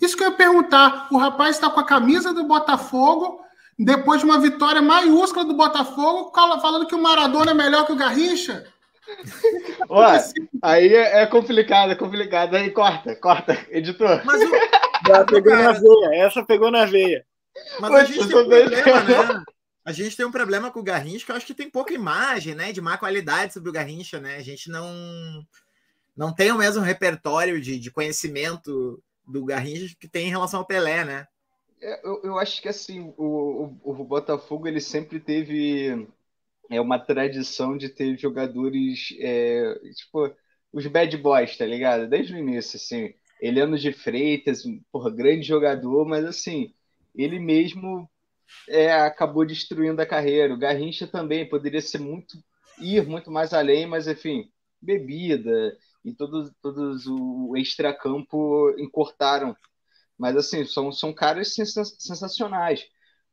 Isso que eu ia perguntar. O rapaz está com a camisa do Botafogo depois de uma vitória maiúscula do Botafogo, falando que o Maradona é melhor que o Garrincha? Ué, aí é, é, complicado, é complicado. Aí corta, corta, editor. Mas o... Já pegou na veia, essa pegou na veia. Mas a gente tem um problema, né? A gente tem um problema com o Garrincha, que eu acho que tem pouca imagem, né? De má qualidade sobre o Garrincha, né? A gente não, não tem o mesmo repertório de, de conhecimento do Garrincha que tem em relação ao Pelé, né? É, eu, eu acho que assim, o, o, o, Botafogo ele sempre teve é, uma tradição de ter jogadores, é, tipo, os bad boys, tá ligado? Desde o início, assim. Eliano de Freitas, porra, grande jogador, mas assim, ele mesmo é, acabou destruindo a carreira. O Garrincha também poderia ser muito ir muito mais além, mas enfim, bebida e todos, todos o extracampo encurtaram mas, assim, são, são caras sensacionais.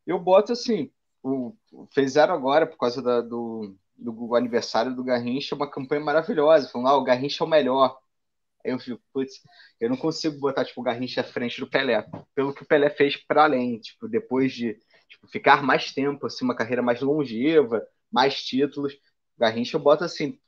Eu boto, assim, o, fizeram agora, por causa da, do, do aniversário do Garrincha, uma campanha maravilhosa, falando, ah, o Garrincha é o melhor. Aí eu fico, putz, eu não consigo botar, tipo, o Garrincha à frente do Pelé, pelo que o Pelé fez para além, tipo, depois de tipo, ficar mais tempo, assim, uma carreira mais longeva, mais títulos, Garrincha eu boto, assim,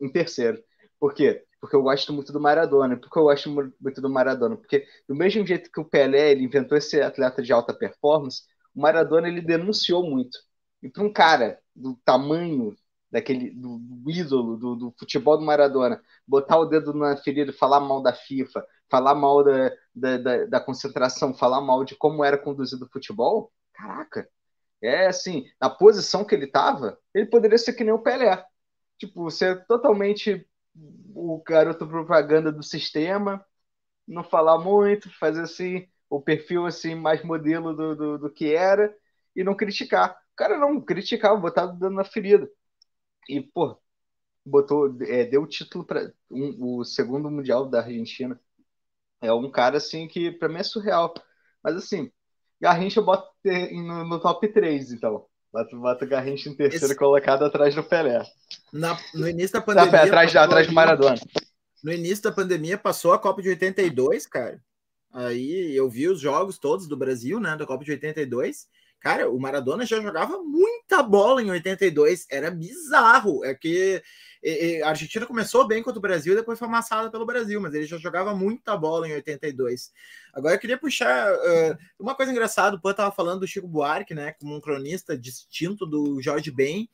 em terceiro. Por quê? Porque eu gosto muito do Maradona. Por que eu gosto muito do Maradona? Porque do mesmo jeito que o Pelé ele inventou esse atleta de alta performance, o Maradona ele denunciou muito. E para um cara do tamanho daquele do, do ídolo do, do, futebol do Maradona, botar o dedo na ferida, falar mal da FIFA, falar mal da, da, da, da concentração, falar mal de como era conduzido o futebol, caraca, é assim, na posição que ele estava, ele poderia ser que nem o Pelé. Tipo, ser totalmente o garoto propaganda do sistema, não falar muito, fazer assim o perfil assim mais modelo do, do, do que era e não criticar. O cara não criticava, botava dando na ferida. E, pô, botou, é, deu o título para um, o segundo mundial da Argentina. É um cara assim que para mim é surreal. Mas assim, Garrincha bota no, no top 3, então. Bota, bota o Garrincha em terceiro Esse... colocado atrás do Pelé. Na, no início da pandemia. Tá, atrás, atrás do Maradona. No início da pandemia passou a Copa de 82, cara. Aí eu vi os jogos todos do Brasil, né? Da Copa de 82. Cara, o Maradona já jogava muita bola em 82. Era bizarro. É que a Argentina começou bem contra o Brasil e depois foi amassada pelo Brasil, mas ele já jogava muita bola em 82. Agora eu queria puxar uh, uma coisa engraçada, o Pan estava falando do Chico Buarque, né, como um cronista distinto do Jorge Ben,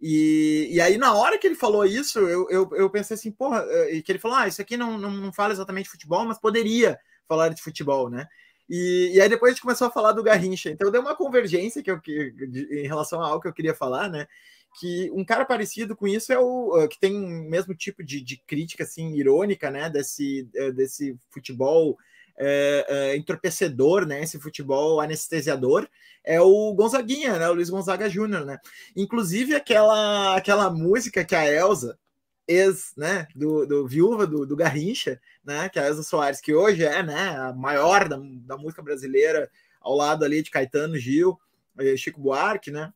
e, e aí na hora que ele falou isso, eu, eu, eu pensei assim, porra, e que ele falou, ah, isso aqui não, não, não fala exatamente futebol, mas poderia falar de futebol, né? E, e, aí depois a gente começou a falar do Garrincha. Então deu uma convergência que eu, que, em relação a algo que eu queria falar, né? Que um cara parecido com isso é o que tem o mesmo tipo de, de crítica assim irônica, né? Desse, desse futebol é, é, entorpecedor, né? Esse futebol anestesiador é o Gonzaguinha, né? O Luiz Gonzaga Júnior, né? Inclusive aquela aquela música que a Elsa ex, né, do, do viúva do, do Garrincha, né, que é a Elsa Soares, que hoje é, né, a maior da, da música brasileira, ao lado ali de Caetano, Gil, eh, Chico Buarque, né,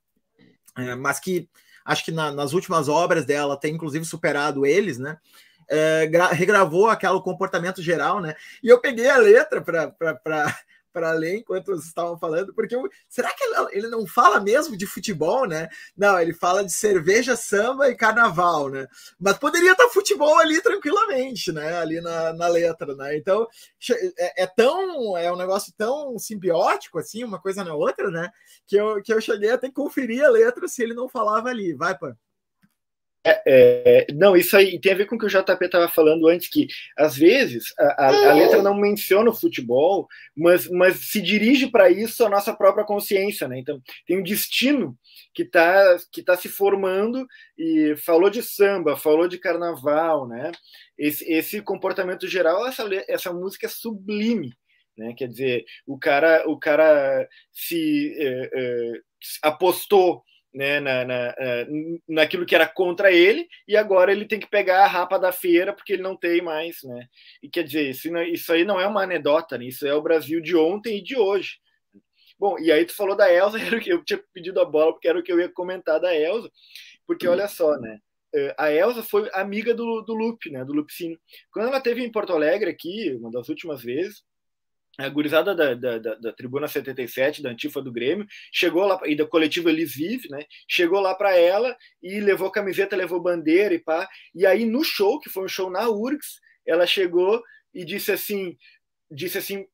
é, mas que acho que na, nas últimas obras dela tem inclusive superado eles, né, é, regravou aquele comportamento geral, né, e eu peguei a letra para para ler enquanto vocês estavam falando, porque eu, será que ele não fala mesmo de futebol, né? Não, ele fala de cerveja, samba e carnaval, né? Mas poderia estar futebol ali tranquilamente, né? Ali na, na letra, né? Então é, é, tão é um negócio tão simbiótico assim, uma coisa na outra, né? Que eu, que eu cheguei a ter que conferir a letra se ele não falava ali. Vai, pô. É, é, não, isso aí tem a ver com o que o JP estava falando antes, que às vezes a, a, a, letra não menciona o futebol, mas, mas se dirige para isso a nossa própria consciência, né? Então tem um destino que está que tá se formando e falou de samba, falou de carnaval, né? Esse, esse comportamento geral, essa, essa música é sublime, né? Quer dizer, o cara, o cara se é, é apostou né, na, na, naquilo que era contra ele, e agora ele tem que pegar a rapa da feira porque ele não tem mais, né? E quer dizer, isso, isso aí não é uma anedota, né? isso é o Brasil de ontem e de hoje. Bom, e aí tu falou da Elsa, eu tinha pedido a bola porque era o que eu ia comentar da Elsa, porque olha só, né? É, a Elsa foi amiga do, do Lupe, né? Do Lupicínio. Quando ela teve em Porto Alegre aqui, uma das últimas vezes, a gurizada da, da, da, da, Tribuna 77, da Antifa do Grêmio, chegou lá, e da coletiva Eles Vive, né? Chegou lá para ela e levou camiseta, levou bandeira e pá. E aí no show, que foi um show na URGS, ela chegou e disse assim, disse assim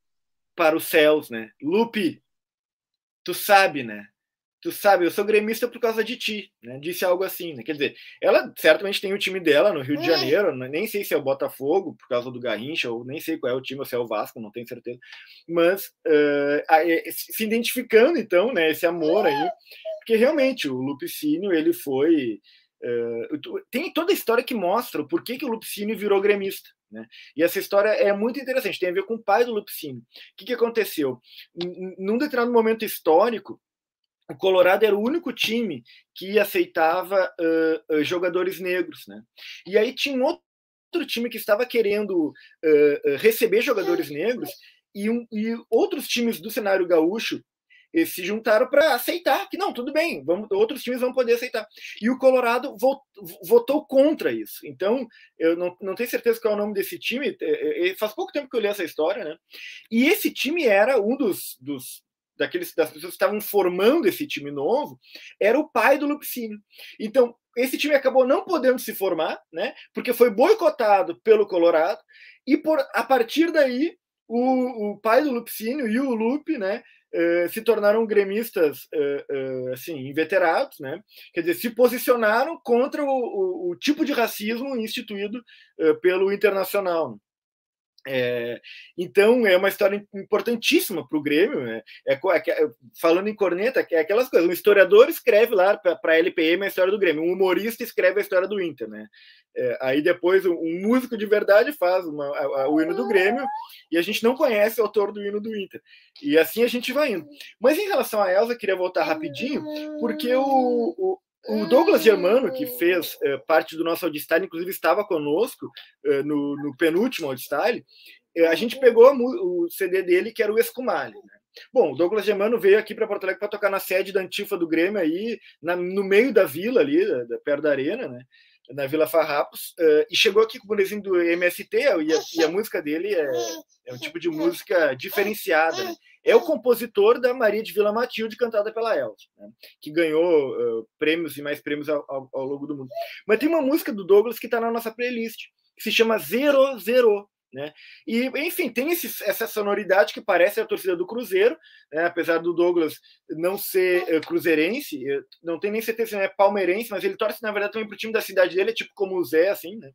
para os céus, né? Lupe, tu sabe, né? Tu sabe, eu sou gremista por causa de ti, né? Disse algo assim, né? Quer dizer, ela certamente tem o time dela no Rio de é. Janeiro, né? nem sei se é o Botafogo, por causa do Garrincha, ou nem sei qual é o time, ou se é o Vasco, não tenho certeza. Mas uh, se identificando, então, né, esse amor aí, porque realmente o Lupicínio, ele foi. Uh, tem toda a história que mostra o porquê que o Lupicínio virou gremista. Né? E essa história é muito interessante, tem a ver com o pai do Lupicínio. O que, que aconteceu? Num determinado momento histórico, o Colorado era o único time que aceitava uh, uh, jogadores negros, né? E aí tinha um outro time que estava querendo uh, receber jogadores negros e, um, e, outros times do cenário gaúcho se juntaram para aceitar que não, tudo bem, vamos, outros times vão poder aceitar. E o Colorado votou contra isso. Então, eu não, não tenho certeza qual é o nome desse time, é, é, faz pouco tempo que eu li essa história, né? E esse time era um dos, dos daqueles das pessoas que estavam formando esse time novo, era o pai do Lupicínio. Então, esse time acabou não podendo se formar, né? Porque foi boicotado pelo Colorado e por a partir daí o, o pai do Lupicínio e o Lupe, né? Uh, se tornaram gremistas uh, uh, assim inveterados, né? Quer dizer, se posicionaram contra o, o, o tipo de racismo instituído pelo internacional. É, então é uma história importantíssima para o Grêmio. Né? É, é, falando em corneta, é aquelas coisas. Um historiador escreve lá para a LPM a história do Grêmio, um humorista escreve a história do Inter. Né? É, aí depois um músico de verdade faz uma, a, a, o hino do Grêmio e a gente não conhece o autor do hino do Inter. E assim a gente vai indo. Mas em relação a Elsa, queria voltar rapidinho, porque o, o o Douglas Germano, que fez uh, parte do nosso Audistyle, inclusive estava conosco uh, no, no, penúltimo Audistyle, uh, a gente pegou o CD dele, que era o Escumale. Né? Bom, o Douglas Germano veio aqui para Porto Alegre para tocar na sede da Antifa do Grêmio, aí, na, no meio da vila ali, da, da, perto da arena, né? na Vila Farrapos, e chegou aqui com o bonezinho do MST, e a, e a música dele é, é, um tipo de música diferenciada. Né? É o compositor da Maria de Vila Matilde, cantada pela Elsa, né? que ganhou uh, prêmios e mais prêmios ao, ao, ao, longo do mundo. Mas tem uma música do Douglas que está na nossa playlist, que se chama Zero Zero. Né? E, enfim, tem esse, essa sonoridade que parece a torcida do Cruzeiro, né? apesar do Douglas não ser uh, cruzeirense, não tem nem certeza se é palmeirense, mas ele torce, na verdade, também para o time da cidade dele, é tipo como o Zé, assim, né?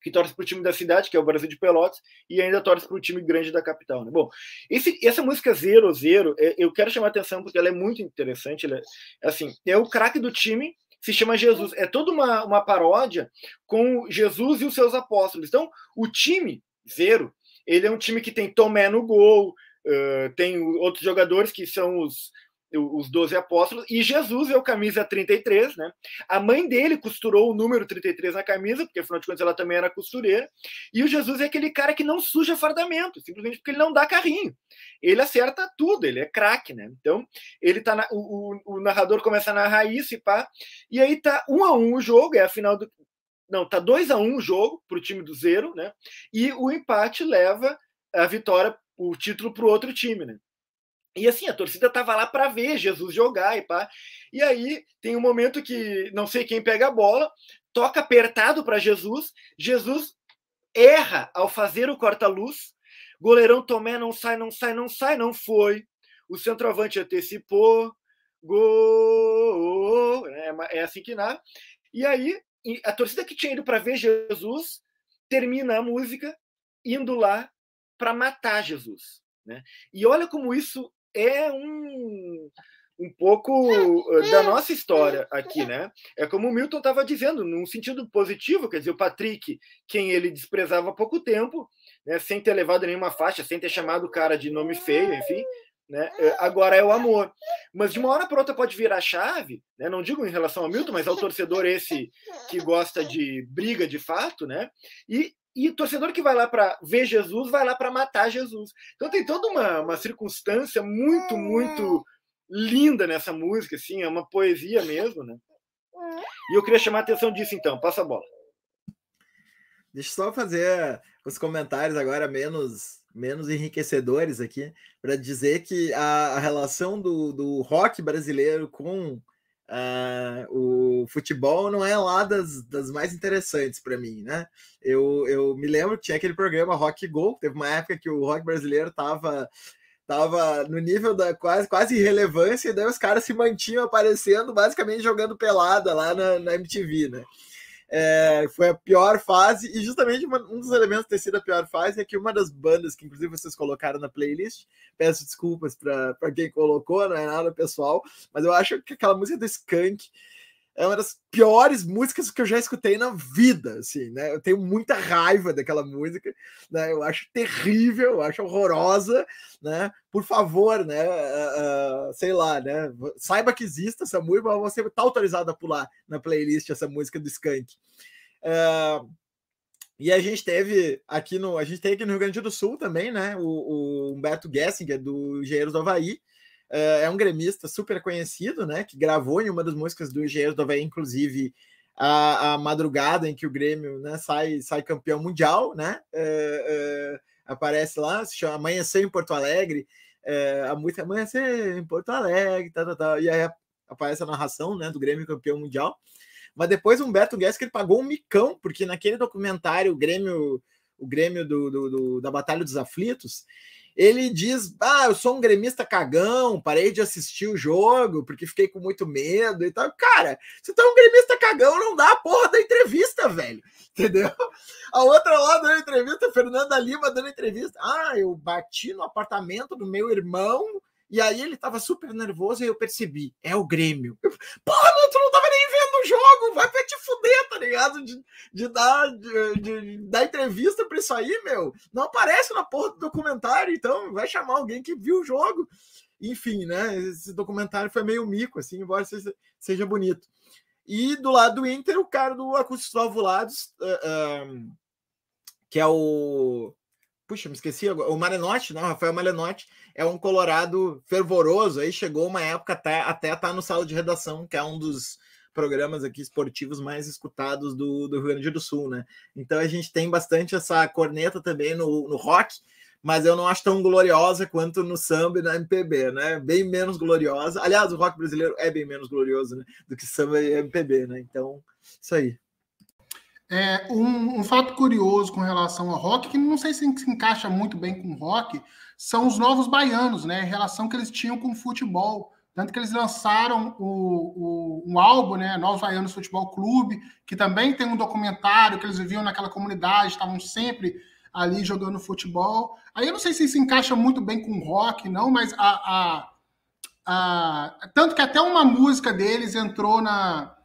Que torce para o time da cidade, que é o Brasil de Pelotas, e ainda torce para o time grande da capital. Né? Bom, esse, essa música Zero Zero, é, eu quero chamar atenção porque ela é muito interessante. Ela é, assim, é o craque do time, se chama Jesus. É toda uma, uma paródia com Jesus e os seus apóstolos. Então, o time Zero ele é um time que tem Tomé no gol, uh, tem outros jogadores que são os os 12 apóstolos, e Jesus é o camisa 33, né? A mãe dele costurou o número 33 na camisa, porque afinal de contas ela também era costureira, e o Jesus é aquele cara que não suja fardamento, simplesmente porque ele não dá carrinho. Ele acerta tudo, ele é craque, né? Então, ele tá na, o, o, o, narrador começa a narrar isso e pá, e aí tá um a um o jogo, é a final do não, tá 2 a 1 um o jogo pro time do Zero, né? E o empate leva a vitória, o título pro outro time, né? E assim, a torcida tava lá para ver Jesus jogar e pá. E aí tem um momento que não sei quem pega a bola, toca apertado para Jesus, Jesus erra ao fazer o corta-luz, goleirão Tomé não sai, não sai, não sai, não foi. O centroavante antecipou, gol, é, é assim que dá. E aí a torcida que tinha ido para ver Jesus termina a música indo lá para matar Jesus. Né? E olha como isso é um, um pouco eh, da nossa história aqui, né? É como o Milton estava dizendo, num sentido positivo, quer dizer, o Patrick, quem ele desprezava há pouco tempo, né, sem ter levado nenhuma faixa, sem ter chamado o cara de nome feio, enfim, né? Eh, agora é o amor. Mas de uma hora para outra pode virar chave, né? não digo em relação ao Milton, mas ao torcedor esse que gosta de briga de fato, né? E e o torcedor que vai lá para ver Jesus vai lá para matar Jesus. Então tem toda uma, uma circunstância muito, muito linda nessa música, assim, é uma poesia mesmo, né? E eu queria chamar a atenção disso, então. Passa a bola. Deixa eu só fazer os comentários agora menos, menos enriquecedores aqui, para dizer que a, a relação do, do rock brasileiro com Uh, o futebol não é lá das, das mais interessantes para mim, né? Eu, eu me lembro, tinha aquele programa Rock Go, teve uma época que o rock brasileiro tava, tava no nível da quase, quase irrelevância, e daí os caras se mantinham aparecendo, basicamente jogando pelada lá na, na MTV, né? É, foi a pior fase, e justamente uma, um dos elementos ter sido a pior fase é que uma das bandas que, inclusive, vocês colocaram na playlist, peço desculpas para quem colocou, não é nada pessoal, mas eu acho que aquela música do Skank é uma das piores músicas que eu já escutei na vida, assim, né? Eu tenho muita raiva daquela música, né? Eu acho terrível, eu acho horrorosa, né? Por favor, né? Uh, sei lá, né? Saiba que existe essa música, mas você tá autorizado a pular na playlist essa música do Skank. Uh, e a gente teve aqui no, a gente teve aqui no Rio Grande do Sul também, né? O, o Humberto Gessinger do Engenheiros do Havaí, é, é um gremista super conhecido, né? Que gravou em uma das músicas do Engenheiros do Havaí, inclusive, a, a madrugada em que o Grêmio né, sai, sai campeão mundial, né? É, é, aparece lá, se chama Amanhecer em Porto Alegre, é, a música Amanhecer em Porto Alegre, tá, tá, tá, e aí aparece a narração né, do Grêmio campeão mundial. Mas depois o Humberto Guedes pagou um micão, porque naquele documentário, o Grêmio, o Grêmio do, do, do da Batalha dos Aflitos, ele diz: Ah, eu sou um gremista cagão, parei de assistir o jogo porque fiquei com muito medo e tal. Cara, se tu é um gremista cagão, não dá a porra da entrevista, velho. Entendeu? A outra lá dando entrevista, Fernanda Lima dando entrevista. Ah, eu bati no apartamento do meu irmão e aí ele tava super nervoso e eu percebi, é o Grêmio. Porra, não, tu não tava nem vendo o jogo, vai pra te fuder, tá ligado? De, de dar, de, de, dar entrevista pra isso aí, meu. Não aparece na porra do documentário, então vai chamar alguém que viu o jogo. Enfim, né? Esse documentário foi meio mico, assim, embora seja, seja bonito. E do lado do Inter, o cara do Acústicos Valvulados, uh, uh, que é o puxa, me esqueci, o Malenotti, não, Rafael Malenotti é um colorado fervoroso, aí chegou uma época até até tá no sala de redação, que é um dos programas aqui esportivos mais escutados do, do Rio Grande do Sul, né? Então a gente tem bastante essa corneta também no, no rock, mas eu não acho tão gloriosa quanto no samba e na MPB, né? Bem menos gloriosa. Aliás, o rock brasileiro é bem menos glorioso né? do que samba e MPB, né? Então, isso aí. É, um, um, fato curioso com relação ao rock, que não sei se se encaixa muito bem com rock, são os novos baianos, né? A relação que eles tinham com o futebol. Tanto que eles lançaram o, o, um álbum, né? Novos Baianos Futebol Clube, que também tem um documentário que eles viviam naquela comunidade, estavam sempre ali jogando futebol. Aí eu não sei se isso encaixa muito bem com rock, não, mas a, a, a tanto que até uma música deles entrou na,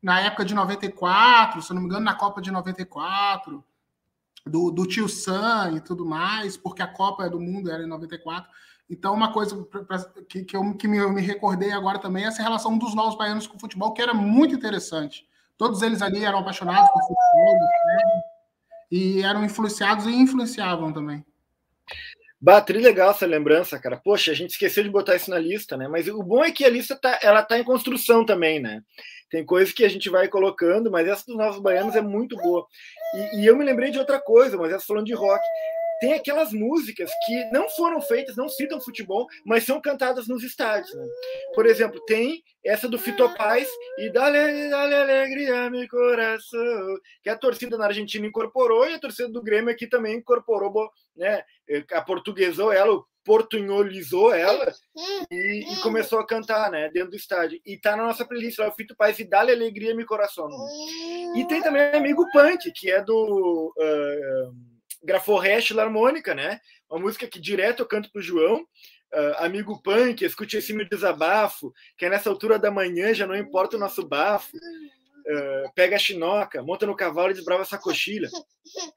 na época de 94, se não me engano, na Copa de 94. Do, do tio Sam e tudo mais, porque a Copa do Mundo era em 94. Então, uma coisa pra, pra, que, que, eu, que me, eu me recordei agora também é essa relação dos novos baianos com o futebol, que era muito interessante. Todos eles ali eram apaixonados por futebol, e eram influenciados e influenciavam também. Batri legal essa lembrança, cara. Poxa, a gente esqueceu de botar isso na lista, né? Mas o bom é que a lista tá, ela tá em construção também, né? Tem coisas que a gente vai colocando, mas essa dos Novos Baianos é muito boa. E, e eu me lembrei de outra coisa, mas essa falando de rock tem aquelas músicas que não foram feitas, não citam futebol, mas são cantadas nos estádios. Né? Por exemplo, tem essa do Fito Paz e Dale, dale alegria meu coração, que a torcida na Argentina incorporou e a torcida do Grêmio aqui também incorporou, né? A portuguesou ela, portunholizou ela e, e, começou a cantar, né, dentro do estádio. E tá na nossa playlist lá, o Fito Paz e Dale Alegria meu Coração. E tem também Amigo Punk, que é do uh, Graforrest Harmônica, né? Uma música que direto eu canto pro João. Uh, amigo punk, escute esse meu desabafo, que é nessa altura da manhã já não importa o nosso bafo. Uh, pega a chinoca, monta no cavalo e desbrava essa coxilha.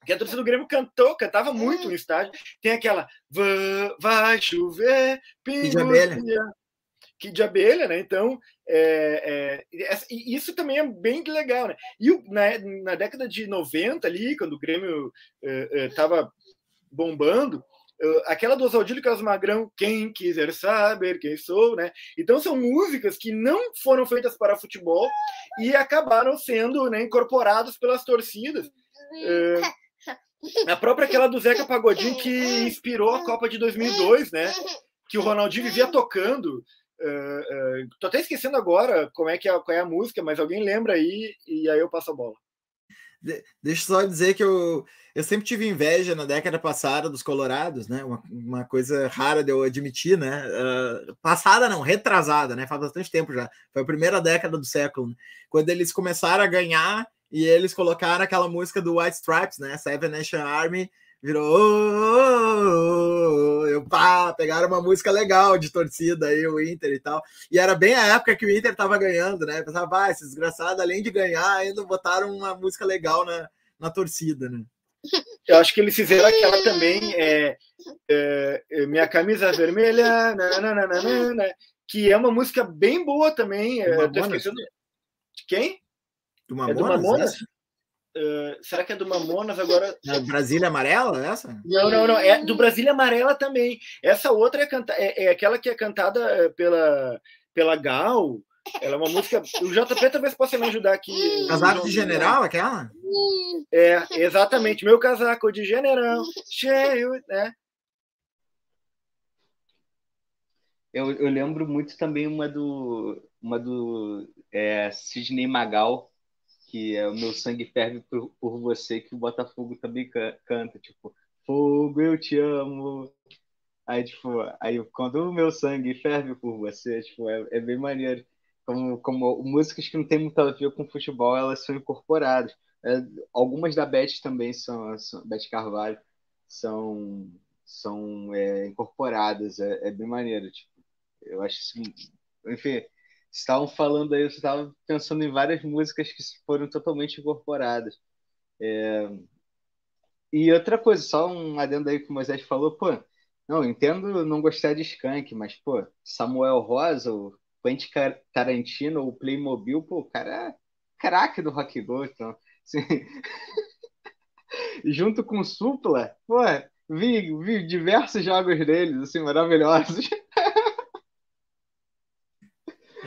Que a torcida do Grêmio cantou, cantava muito no estádio. Tem aquela vai chover, pingo de abelha. Que de abelha, né? Então, é, é, isso também é bem legal, né? E na, na década de 90 ali, quando o Grêmio estava é, é, bombando, aquela do Oswaldinho Carlos Magrão, quem quiser saber quem sou, né? Então são músicas que não foram feitas para futebol e acabaram sendo né, incorporadas pelas torcidas. a própria aquela do Zeca Pagodinho que inspirou a Copa de 2002, né? Que o Ronaldinho vivia tocando Uh, uh, tô até esquecendo agora como é que é, qual é a música, mas alguém lembra aí e aí eu passo a bola. De, deixa eu só dizer que eu, eu sempre tive inveja na década passada dos Colorados, né? Uma, uma coisa rara de eu admitir, né? Uh, passada não, retrasada, né? Faz bastante tempo já. Foi a primeira década do século, né? quando eles começaram a ganhar e eles colocaram aquela música do White Stripes, né? Seven Nation Army virou. Oh, oh, oh, eu pá, pegaram uma música legal de torcida aí, o Inter e tal. E era bem a época que o Inter tava ganhando, né? Pensava, ah, esses desgraçados, além de ganhar, ainda botaram uma música legal na, na torcida, né? Eu acho que eles fizeram aquela também, é, é, Minha Camisa Vermelha, nananana, que é uma música bem boa também. Eu tô esquecendo. Quem? Do Mamonas, é do Mamonas? Uh, será que é do Mamonas agora? É Brasília Amarela, essa? Não, não, não. É do Brasília Amarela também. Essa outra é, canta... é, é aquela que é cantada eh, pela, pela Gal. Ela é uma música. O JP talvez possa me ajudar aqui. Casaco de general, aquela? É, exatamente. Meu casaco de general, cheio, né? Eu, eu lembro muito também uma do, uma do é, Sidney Magal, que é o meu sangue ferve por, por você, que o Botafogo também canta, tipo, fogo, eu te amo. Aí, tipo, aí quando o meu sangue ferve por você, tipo, é, é bem maneiro. Como, como músicas que não tem muito a ver com futebol, elas são incorporadas. É, algumas da Beth também são, são Beth Carvalho, são, são é, incorporadas, é, é, bem maneiro. Tipo, eu acho isso, enfim, estavam falando aí, eu estava pensando em várias músicas que foram totalmente incorporadas. É... E outra coisa, só um adendo aí que o Moisés falou, pô, não, entendo não gostar de Skank, mas, pô, Samuel Rosa, o Quentin Tarantino, o Playmobil, pô, o cara é craque do rock go, então, assim... junto com Supla, pô, vi, vi diversos jogos deles, assim, maravilhosos.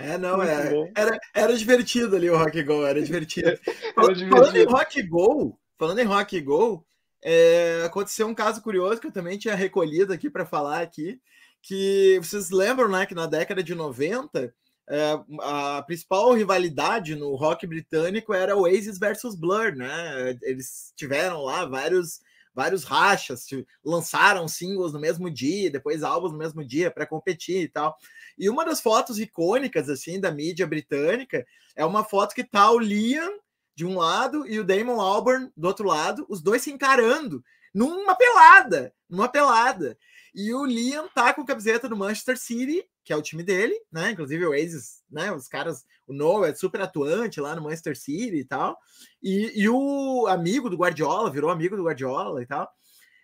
É, não, é, era, era divertido ali o Rock Go, era divertido. era divertido. Falando em Rock Go, falando em Rock Go, é, aconteceu um caso curioso que eu também tinha recolhido aqui para falar aqui, que vocês lembram, né, que na década de 90 é, a principal rivalidade no rock britânico era o Oasis versus Blur, né? Eles tiveram lá vários vários rachas, lançaram singles no mesmo dia, depois álbuns no mesmo dia para competir e tal. E uma das fotos icônicas assim da mídia britânica é uma foto que tá o Liam de um lado e o Damon Albarn do outro lado, os dois se encarando numa pelada, numa pelada. E o Liam tá com a camiseta do Manchester City que é o time dele, né? Inclusive o Aces, né? Os caras, o Noah é super atuante lá no Manchester City e tal. E, e o amigo do Guardiola, virou amigo do Guardiola e tal.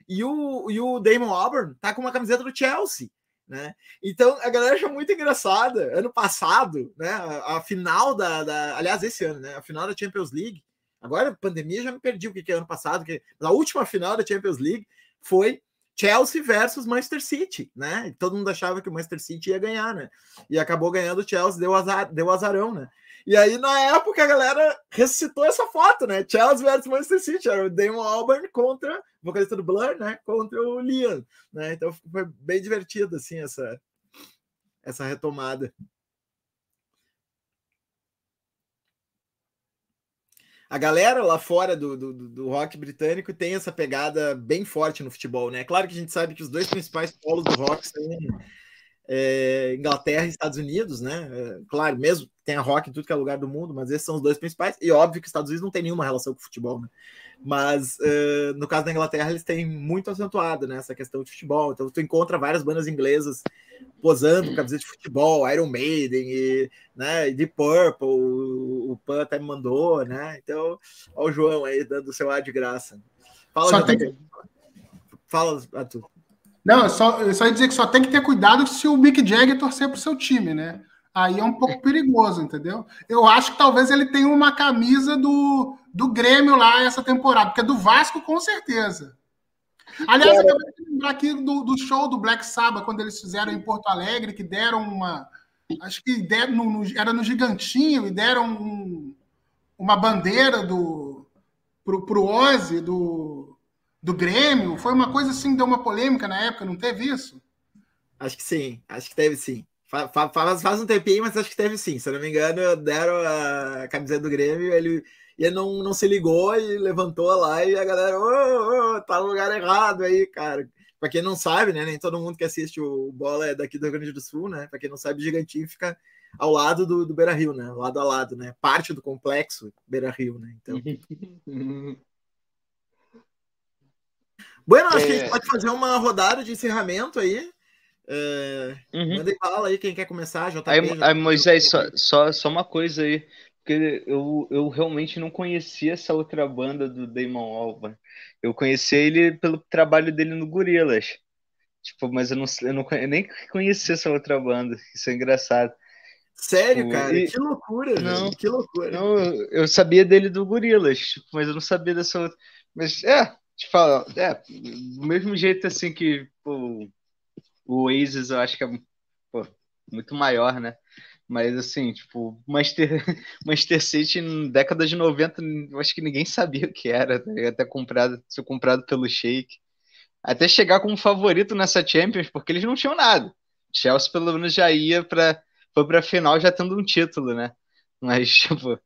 E o, e o Damon Auburn tá com uma camiseta do Chelsea. Né? Então a galera achou muito engraçada. Ano passado, né? A, a final da, da, Aliás, esse ano, né? A final da Champions League. Agora, pandemia, já me perdi o que, que é ano passado. Que, a última final da Champions League foi Chelsea versus Manchester City, né? Todo mundo achava que o Manchester City ia ganhar, né? E acabou ganhando o Chelsea, deu, azar, deu azarão, né? E aí, na época, a galera ressuscitou essa foto, né? Chelsea versus Manchester City, era o Damon Albarn contra o vocalista do Blur, né? Contra o Liam, né? Então foi bem divertido, assim, essa, essa retomada. a galera lá fora do, do, do, rock britânico tem essa pegada bem forte no futebol, né? Claro que a gente sabe que os dois principais polos do rock são é, Inglaterra e Estados Unidos, né? É, claro, mesmo tem a rock em tudo que é lugar do mundo, mas esses são os dois principais. E óbvio que os Estados Unidos não tem nenhuma relação com o futebol, né? Mas uh, no caso da Inglaterra, eles têm muito acentuado né, essa questão de futebol. Então, tu encontra várias bandas inglesas posando com camiseta de futebol, Iron Maiden e né, Deep Purple, o, o Pan até me mandou, né? Então, olha o João aí dando o seu ar de graça. Fala, só tem... Fala, Arthur. Não, só, só ia dizer que só tem que ter cuidado se o Mick Jagger torcer para o seu time, né? Aí é um pouco perigoso, entendeu? Eu acho que talvez ele tenha uma camisa do, do Grêmio lá essa temporada, porque é do Vasco, com certeza. Aliás, eu acabei de lembrar aqui do, do, show do Black Sabbath, quando eles fizeram em Porto Alegre, que deram uma. Acho que deram no, no, era no Gigantinho e deram um, uma bandeira do pro, pro Ozzy do, do Grêmio. Foi uma coisa assim, deu uma polêmica na época, não teve isso? Acho que sim, acho que teve sim. Faz, faz um tempinho, mas acho que teve sim. Se eu não me engano, deram a camiseta do Grêmio, ele, ele não, não se ligou e levantou lá e a galera, oh, oh, tá no lugar errado aí, cara. Pra quem não sabe, né? Nem todo mundo que assiste o Bola é daqui do Rio Grande do Sul, né? Pra quem não sabe, o Gigantinho fica ao lado do, do Beira Rio, né? Lado a lado, né? Parte do complexo Beira Rio, né? Então. bueno, acho é... que a gente é. pode fazer uma rodada de encerramento aí. É, uhum. Manda bala aí quem quer começar. JP, aí, JP, aí, Moisés, só, só, só uma coisa aí. Porque eu, eu realmente não conhecia essa outra banda do Damon Albarn. Eu conheci ele pelo trabalho dele no Gorilas. Tipo, mas eu, não, eu, não, eu nem conhecia essa outra banda. Isso é engraçado. Sério, tipo, cara? E... Que loucura, não, Que loucura. Não, eu sabia dele do Gorilas, tipo, mas eu não sabia dessa outra. Mas, é, te falo, é, do mesmo jeito assim que pô, o Oasis eu acho que é pô, muito maior, né? Mas assim, tipo, Manchester, Manchester City na década de 90, eu acho que ninguém sabia o que era, tá até comprado, ser comprado pelo Sheik. Até chegar como favorito nessa Champions, porque eles não tinham nada. Chelsea pelo menos já ia para foi para final já tendo um título, né? Mas tipo,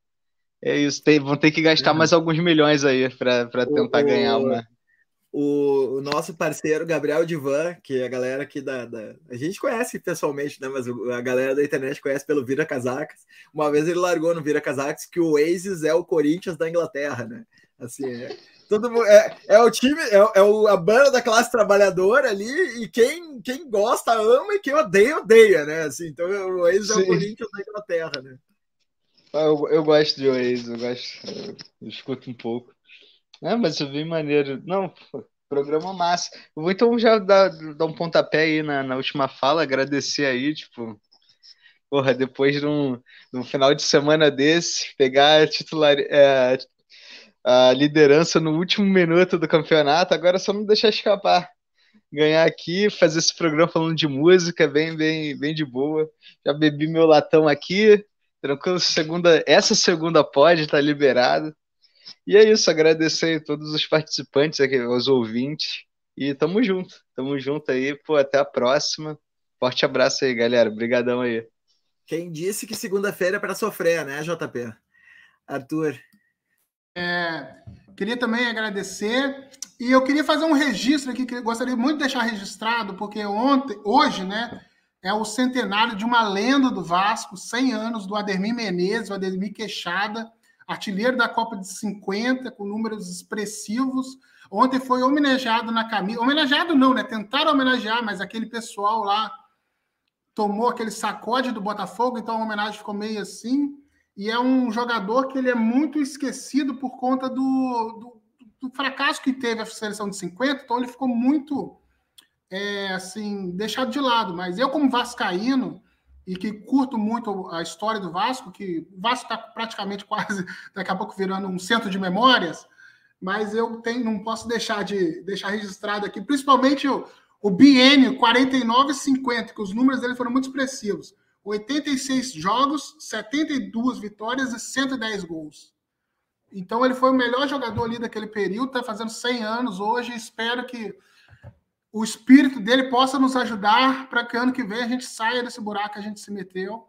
é isso, tem, vão ter que gastar mais alguns milhões aí para tentar o, ganhar uma o, o, nosso parceiro Gabriel Divan, que a galera aqui da, da, A gente conhece pessoalmente, né? Mas a galera da internet conhece pelo Vira Casacas. Uma vez ele largou no Vira Casacas que o Oasis é o Corinthians da Inglaterra, né? Assim, é, todo mundo, é, é o time, é, é o, a banda da classe trabalhadora ali, e quem, quem gosta ama e quem odeia, odeia, né? Assim, então o Oasis Sim. é o Corinthians da Inglaterra, né? Eu, eu gosto de Oasis, eu gosto, eu escuto um pouco. É, mas eu vi maneiro. Não, programa massa. Eu vou então já dar, dar um pontapé aí na, na última fala, agradecer aí, tipo, porra, depois de um, de um final de semana desse, pegar a, titular, é, a liderança no último minuto do campeonato, agora é só não deixar escapar. Ganhar aqui, fazer esse programa falando de música, bem, bem, bem de boa. Já bebi meu latão aqui, tranquilo. Segunda, essa segunda pode, tá liberado. E é isso, agradecer a todos os participantes aqui, os ouvintes. E tamo junto, tamo junto aí, pô, até a próxima. Forte abraço aí, galera. Obrigadão aí. Quem disse que segunda-feira é para sofrer, né, JP? Arthur. É, queria também agradecer e eu queria fazer um registro aqui que gostaria muito de deixar registrado, porque ontem, hoje, né, é o centenário de uma lenda do Vasco, 100 anos do Ademir Menezes, o Ademir Queixada, artilheiro da Copa de 50, com números expressivos. Ontem foi homenageado na camisa. Homenageado não, né? Tentaram homenagear, mas aquele pessoal lá tomou aquele sacode do Botafogo, então a homenagem ficou meio assim. E é um jogador que ele é muito esquecido por conta do, do, do fracasso que teve a seleção de 50, então ele ficou muito é, assim deixado de lado. Mas eu, como vascaíno, e que curto muito a história do Vasco, que o Vasco está praticamente quase daqui a pouco virando um centro de memórias, mas eu tenho, não posso deixar de deixar registrado aqui, principalmente o, o biênio 49 50, que os números dele foram muito expressivos. 86 jogos, 72 vitórias e 110 gols. Então ele foi o melhor jogador ali daquele período, está fazendo 100 anos hoje. Espero que o espírito dele possa nos ajudar para que ano que vem a gente saia desse buraco que a gente se meteu.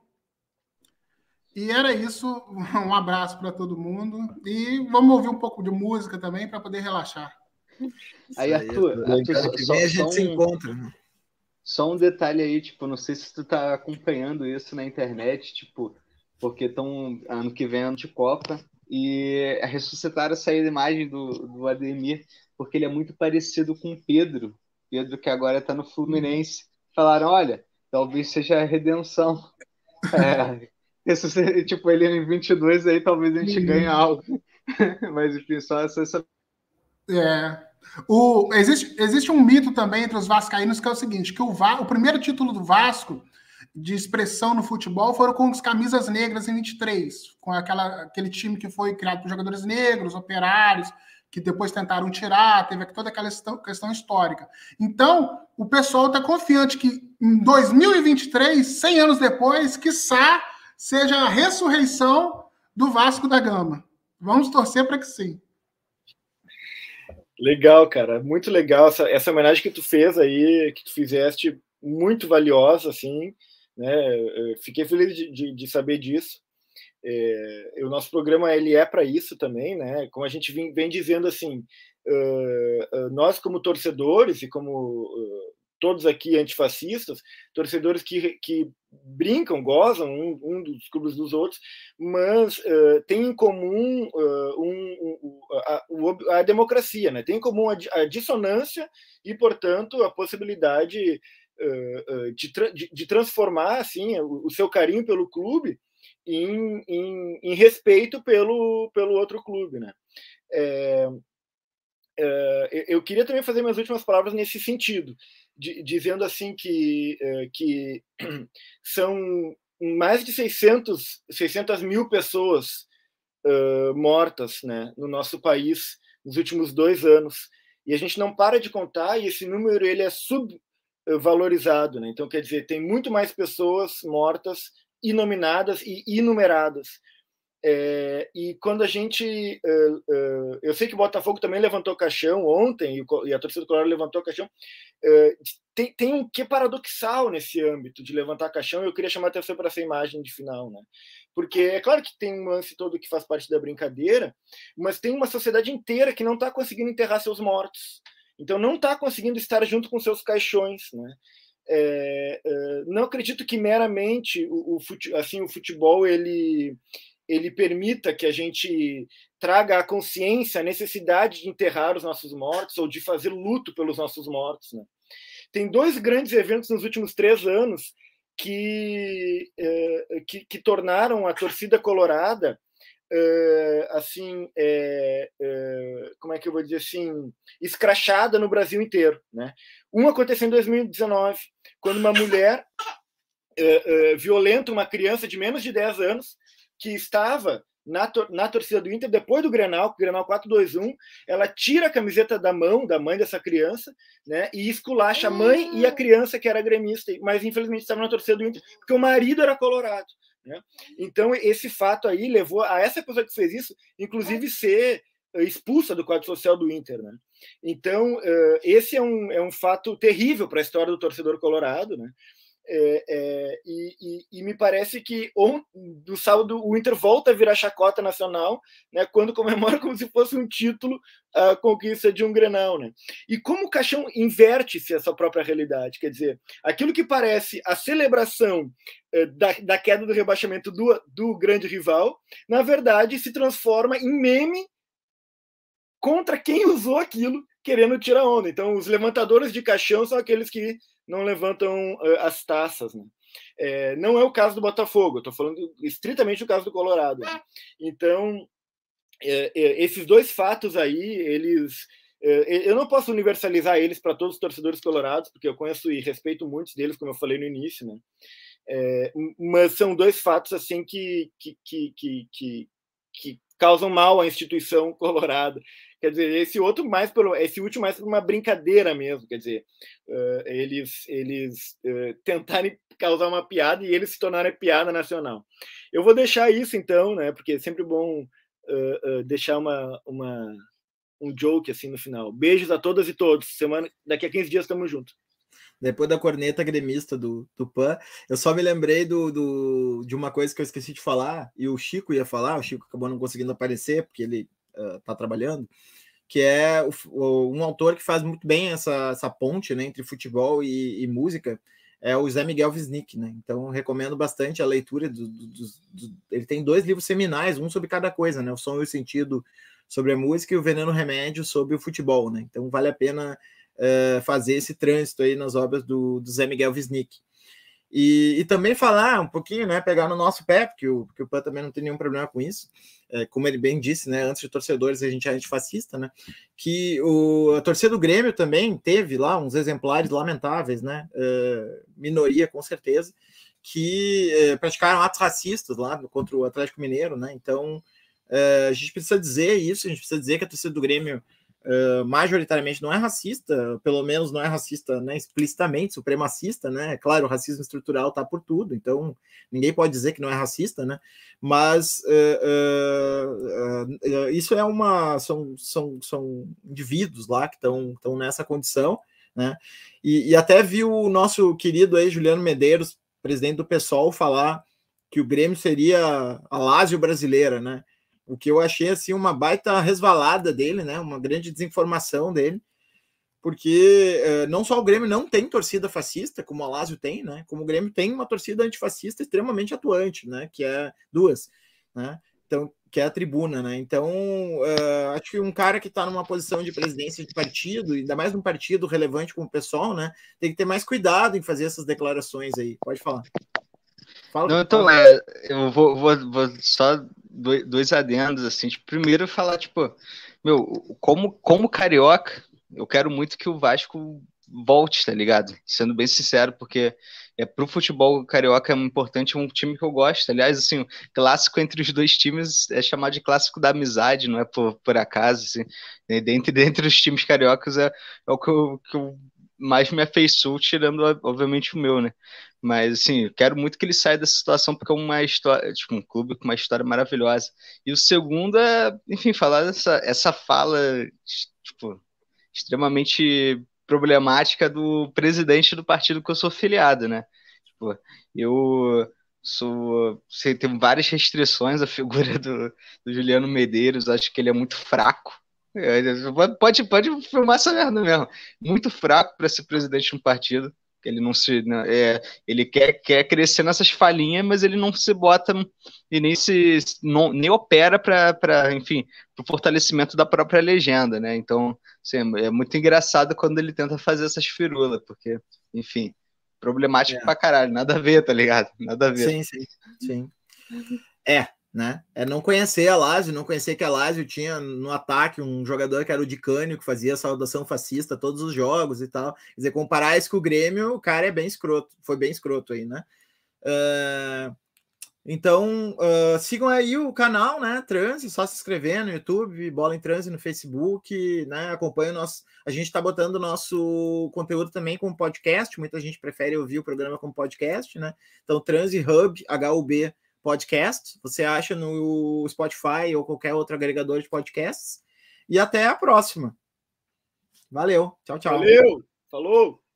E era isso. Um abraço para todo mundo. E vamos ouvir um pouco de música também para poder relaxar. Aí, Arthur, Arthur só, só, a gente se encontra. Né? Só um detalhe aí, tipo, não sei se tu tá acompanhando isso na internet, tipo, porque estão ano que vem ano de Copa e ressuscitaram essa imagem do, do Ademir, porque ele é muito parecido com o Pedro, Pedro, que agora está no Fluminense, falaram: olha, talvez seja a redenção. É, esse, tipo, ele em 22 aí talvez a gente ganhe algo. Mas enfim, só essa. essa... É. O, existe, existe um mito também entre os vascaínos que é o seguinte: que o, Va, o primeiro título do Vasco de expressão no futebol foram com as camisas negras em 23, com aquela, aquele time que foi criado por jogadores negros, operários, que depois tentaram tirar, teve toda aquela questão, histórica. Então, o pessoal está confiante que em 2023, 100 anos depois, quiçá seja a ressurreição do Vasco da Gama. Vamos torcer para que sim. Legal, cara, muito legal essa, essa homenagem que tu fez aí, que tu fizeste, muito valiosa, assim, né? Eu fiquei feliz de, de, de saber disso. É, o nosso programa ele é para isso também, né? Como a gente vem, vem dizendo assim, uh, uh, nós como torcedores e como uh, todos aqui antifascistas, torcedores que, que brincam, gozam um, um dos clubes dos outros, mas uh, tem em comum uh, um, um, a, a, democracia, né? tem em comum a, a dissonância e, portanto, a possibilidade uh, de, de, de, transformar assim, o, o, seu carinho pelo clube em, em, em respeito pelo, pelo outro clube, né? É, é, eu queria também fazer minhas últimas palavras nesse sentido, de, dizendo assim que, é, que são mais de 600, 600 mil pessoas mortas né, no nosso país nos últimos dois anos. E a gente não para de contar, e esse número ele é subvalorizado. Né? Então, quer dizer, tem muito mais pessoas mortas inominadas e enumeradas. É, e quando a gente. Uh, uh, eu sei que o Botafogo também levantou caixão ontem, e, o, a torcida do Colorado levantou caixão. Uh, tem, tem um que paradoxal nesse âmbito de levantar caixão, e eu queria chamar a atenção para essa imagem de final. Né? Porque é claro que tem um lance todo que faz parte da brincadeira, mas tem uma sociedade inteira que não está conseguindo enterrar seus mortos. Então não está conseguindo estar junto com seus caixões. Né? É, é, não acredito que meramente o, o, assim, o futebol ele, ele permita que a gente traga à consciência a necessidade de enterrar os nossos mortos ou de fazer luto pelos nossos mortos. Né? Tem dois grandes eventos nos últimos três anos que, é, que, que tornaram a torcida colorada Uh, assim, é, é, como é que eu vou dizer assim, escrachada no Brasil inteiro, né? Um aconteceu em 2019, quando uma mulher uh, uh, violenta uma criança de menos de 10 anos que estava na, na torcida do Inter, depois do Grenal, Grenal 4-2-1, ela tira a camiseta da mão da mãe dessa criança, né, e esculacha a mãe e a criança que era gremista, mas infelizmente estava na torcida do Inter, porque o marido era colorado. Né? Então, esse fato aí levou a essa pessoa que fez isso, inclusive, ser expulsa do quadro social do Inter. Né? Então, eh, esse é um, é um fato terrível para a história do torcedor colorado. Né? É, é, e, e, e, me parece que on, do sábado o Inter volta a virar chacota nacional, né, quando comemora como se fosse um título a conquista de um Grenal, né? E como o caixão inverte-se a sua própria realidade, quer dizer, aquilo que parece a celebração da, da queda do rebaixamento do, do grande rival, na verdade se transforma em meme contra quem usou aquilo querendo tirar onda. Então, os levantadores de caixão são aqueles que não levantam uh, as taças. Né? É, não é o caso do Botafogo, estou falando estritamente do caso do Colorado. Né? Então, é, é, esses dois fatos aí, eles. É, eu não posso universalizar eles para todos os torcedores colorados, porque eu conheço e respeito muitos deles, como eu falei no início, né? É, mas são dois fatos assim que, que, que, que, que causam mal à instituição colorada. Quer dizer, esse outro mais pelo, esse último mais por uma brincadeira mesmo. Quer dizer, uh, eles eles uh, tentarem causar uma piada e eles se tornarem piada nacional. Eu vou deixar isso então, né? Porque é sempre bom uh, deixar uma, uma um joke assim no final. Beijos a todas e todos. Semana daqui a 15 dias estamos juntos depois da corneta gremista do, do PAN, eu só me lembrei do, do, de uma coisa que eu esqueci de falar, e o Chico ia falar, o Chico acabou não conseguindo aparecer, porque ele está uh, trabalhando, que é o, o, um autor que faz muito bem essa, essa ponte né, entre futebol e, e música, é o Zé Miguel Wisnik, né? Então recomendo bastante a leitura do, do, do, ele tem dois livros seminais, um sobre cada coisa, né? O som e o sentido sobre a música e o veneno remédio sobre o futebol, né? Então vale a pena uh, fazer esse trânsito aí nas obras do, do Zé Miguel Wisnik. E, e, também falar um pouquinho, né, pegar no nosso pé, porque o, porque o PAN também não tem nenhum problema com isso, é, como ele bem disse, né, antes de torcedores a gente é antifascista, né, que o, a torcida do Grêmio também teve lá uns exemplares lamentáveis, né, é, minoria com certeza, que é, praticaram atos racistas lá contra o Atlético Mineiro, né, então a gente precisa dizer isso, a gente precisa dizer que a torcida do Grêmio uh, majoritariamente não é racista, pelo menos não é racista né, explicitamente, supremacista, né? Claro, o racismo estrutural está por tudo, então ninguém pode dizer que não é racista, né? Mas uh, uh, isso é uma. São, são, são indivíduos lá que estão nessa condição, né? E, e até vi o nosso querido aí, Juliano Medeiros, presidente do PSOL, falar que o Grêmio seria a Lásio brasileira, né? O que eu achei assim uma baita resvalada dele, né? Uma grande desinformação dele, porque uh, não só o Grêmio não tem torcida fascista, como o Alásio tem, né? Como o Grêmio tem uma torcida antifascista extremamente atuante, né? Que é duas, né? Então, que é a tribuna, né? Então, uh, acho que um cara que está numa posição de presidência de partido, ainda mais num partido relevante como o pessoal, né? Tem que ter mais cuidado em fazer essas declarações aí. Pode falar. Fala, não, então, é, eu vou, vou, vou só dois, adendos, assim. Tipo, primeiro, falar, tipo, meu, como, como carioca, eu quero muito que o Vasco volte, tá ligado? Sendo bem sincero, porque é pro futebol carioca é importante um time que eu gosto. Aliás, assim, clássico entre os dois times é chamado de clássico da amizade, não é por, por acaso, assim. Dentre, dentre os times cariocas é, é o que eu, que eu mais me afeiçoou, tirando, obviamente, o meu, né? Mas, assim, quero muito que ele saia dessa situação, porque é uma história, tipo, um clube com uma história maravilhosa. E o segundo é, enfim, falar dessa essa fala, tipo, extremamente problemática do presidente do partido que eu sou filiado, né? Tipo, eu sou, sei, tem várias restrições à figura do, do Juliano Medeiros, acho que ele é muito fraco, é, pode, pode filmar essa merda mesmo. Muito fraco para ser presidente de um partido. Ele não se. Né, é, ele quer, quer crescer nessas falhinhas, mas ele não se bota e nem se não, nem opera para, enfim, para o fortalecimento da própria legenda, né? Então, assim, é muito engraçado quando ele tenta fazer essas firulas, porque, enfim, problemático é. pra caralho, nada a ver, tá ligado? Nada a ver. Sim, sim, sim. É, né? É não conhecer a Lazio, não conhecer que a Lazio tinha no ataque um jogador que era o Dicânio, que fazia saudação fascista todos os jogos e tal. Quer dizer, comparar isso com o Grêmio, o cara é bem escroto, foi bem escroto aí, né? Uh, então, uh, sigam aí o canal, né? Transe, só se inscrever no YouTube, Bola em Transe no Facebook, né? Acompanha o nosso. A gente está botando o nosso conteúdo também como podcast. Muita gente prefere ouvir o programa como podcast, né? Então, Transe Hub, HUB podcast. Você acha no Spotify ou qualquer outro agregador de podcasts. E até a próxima. Valeu. Tchau, tchau. Valeu. Falou.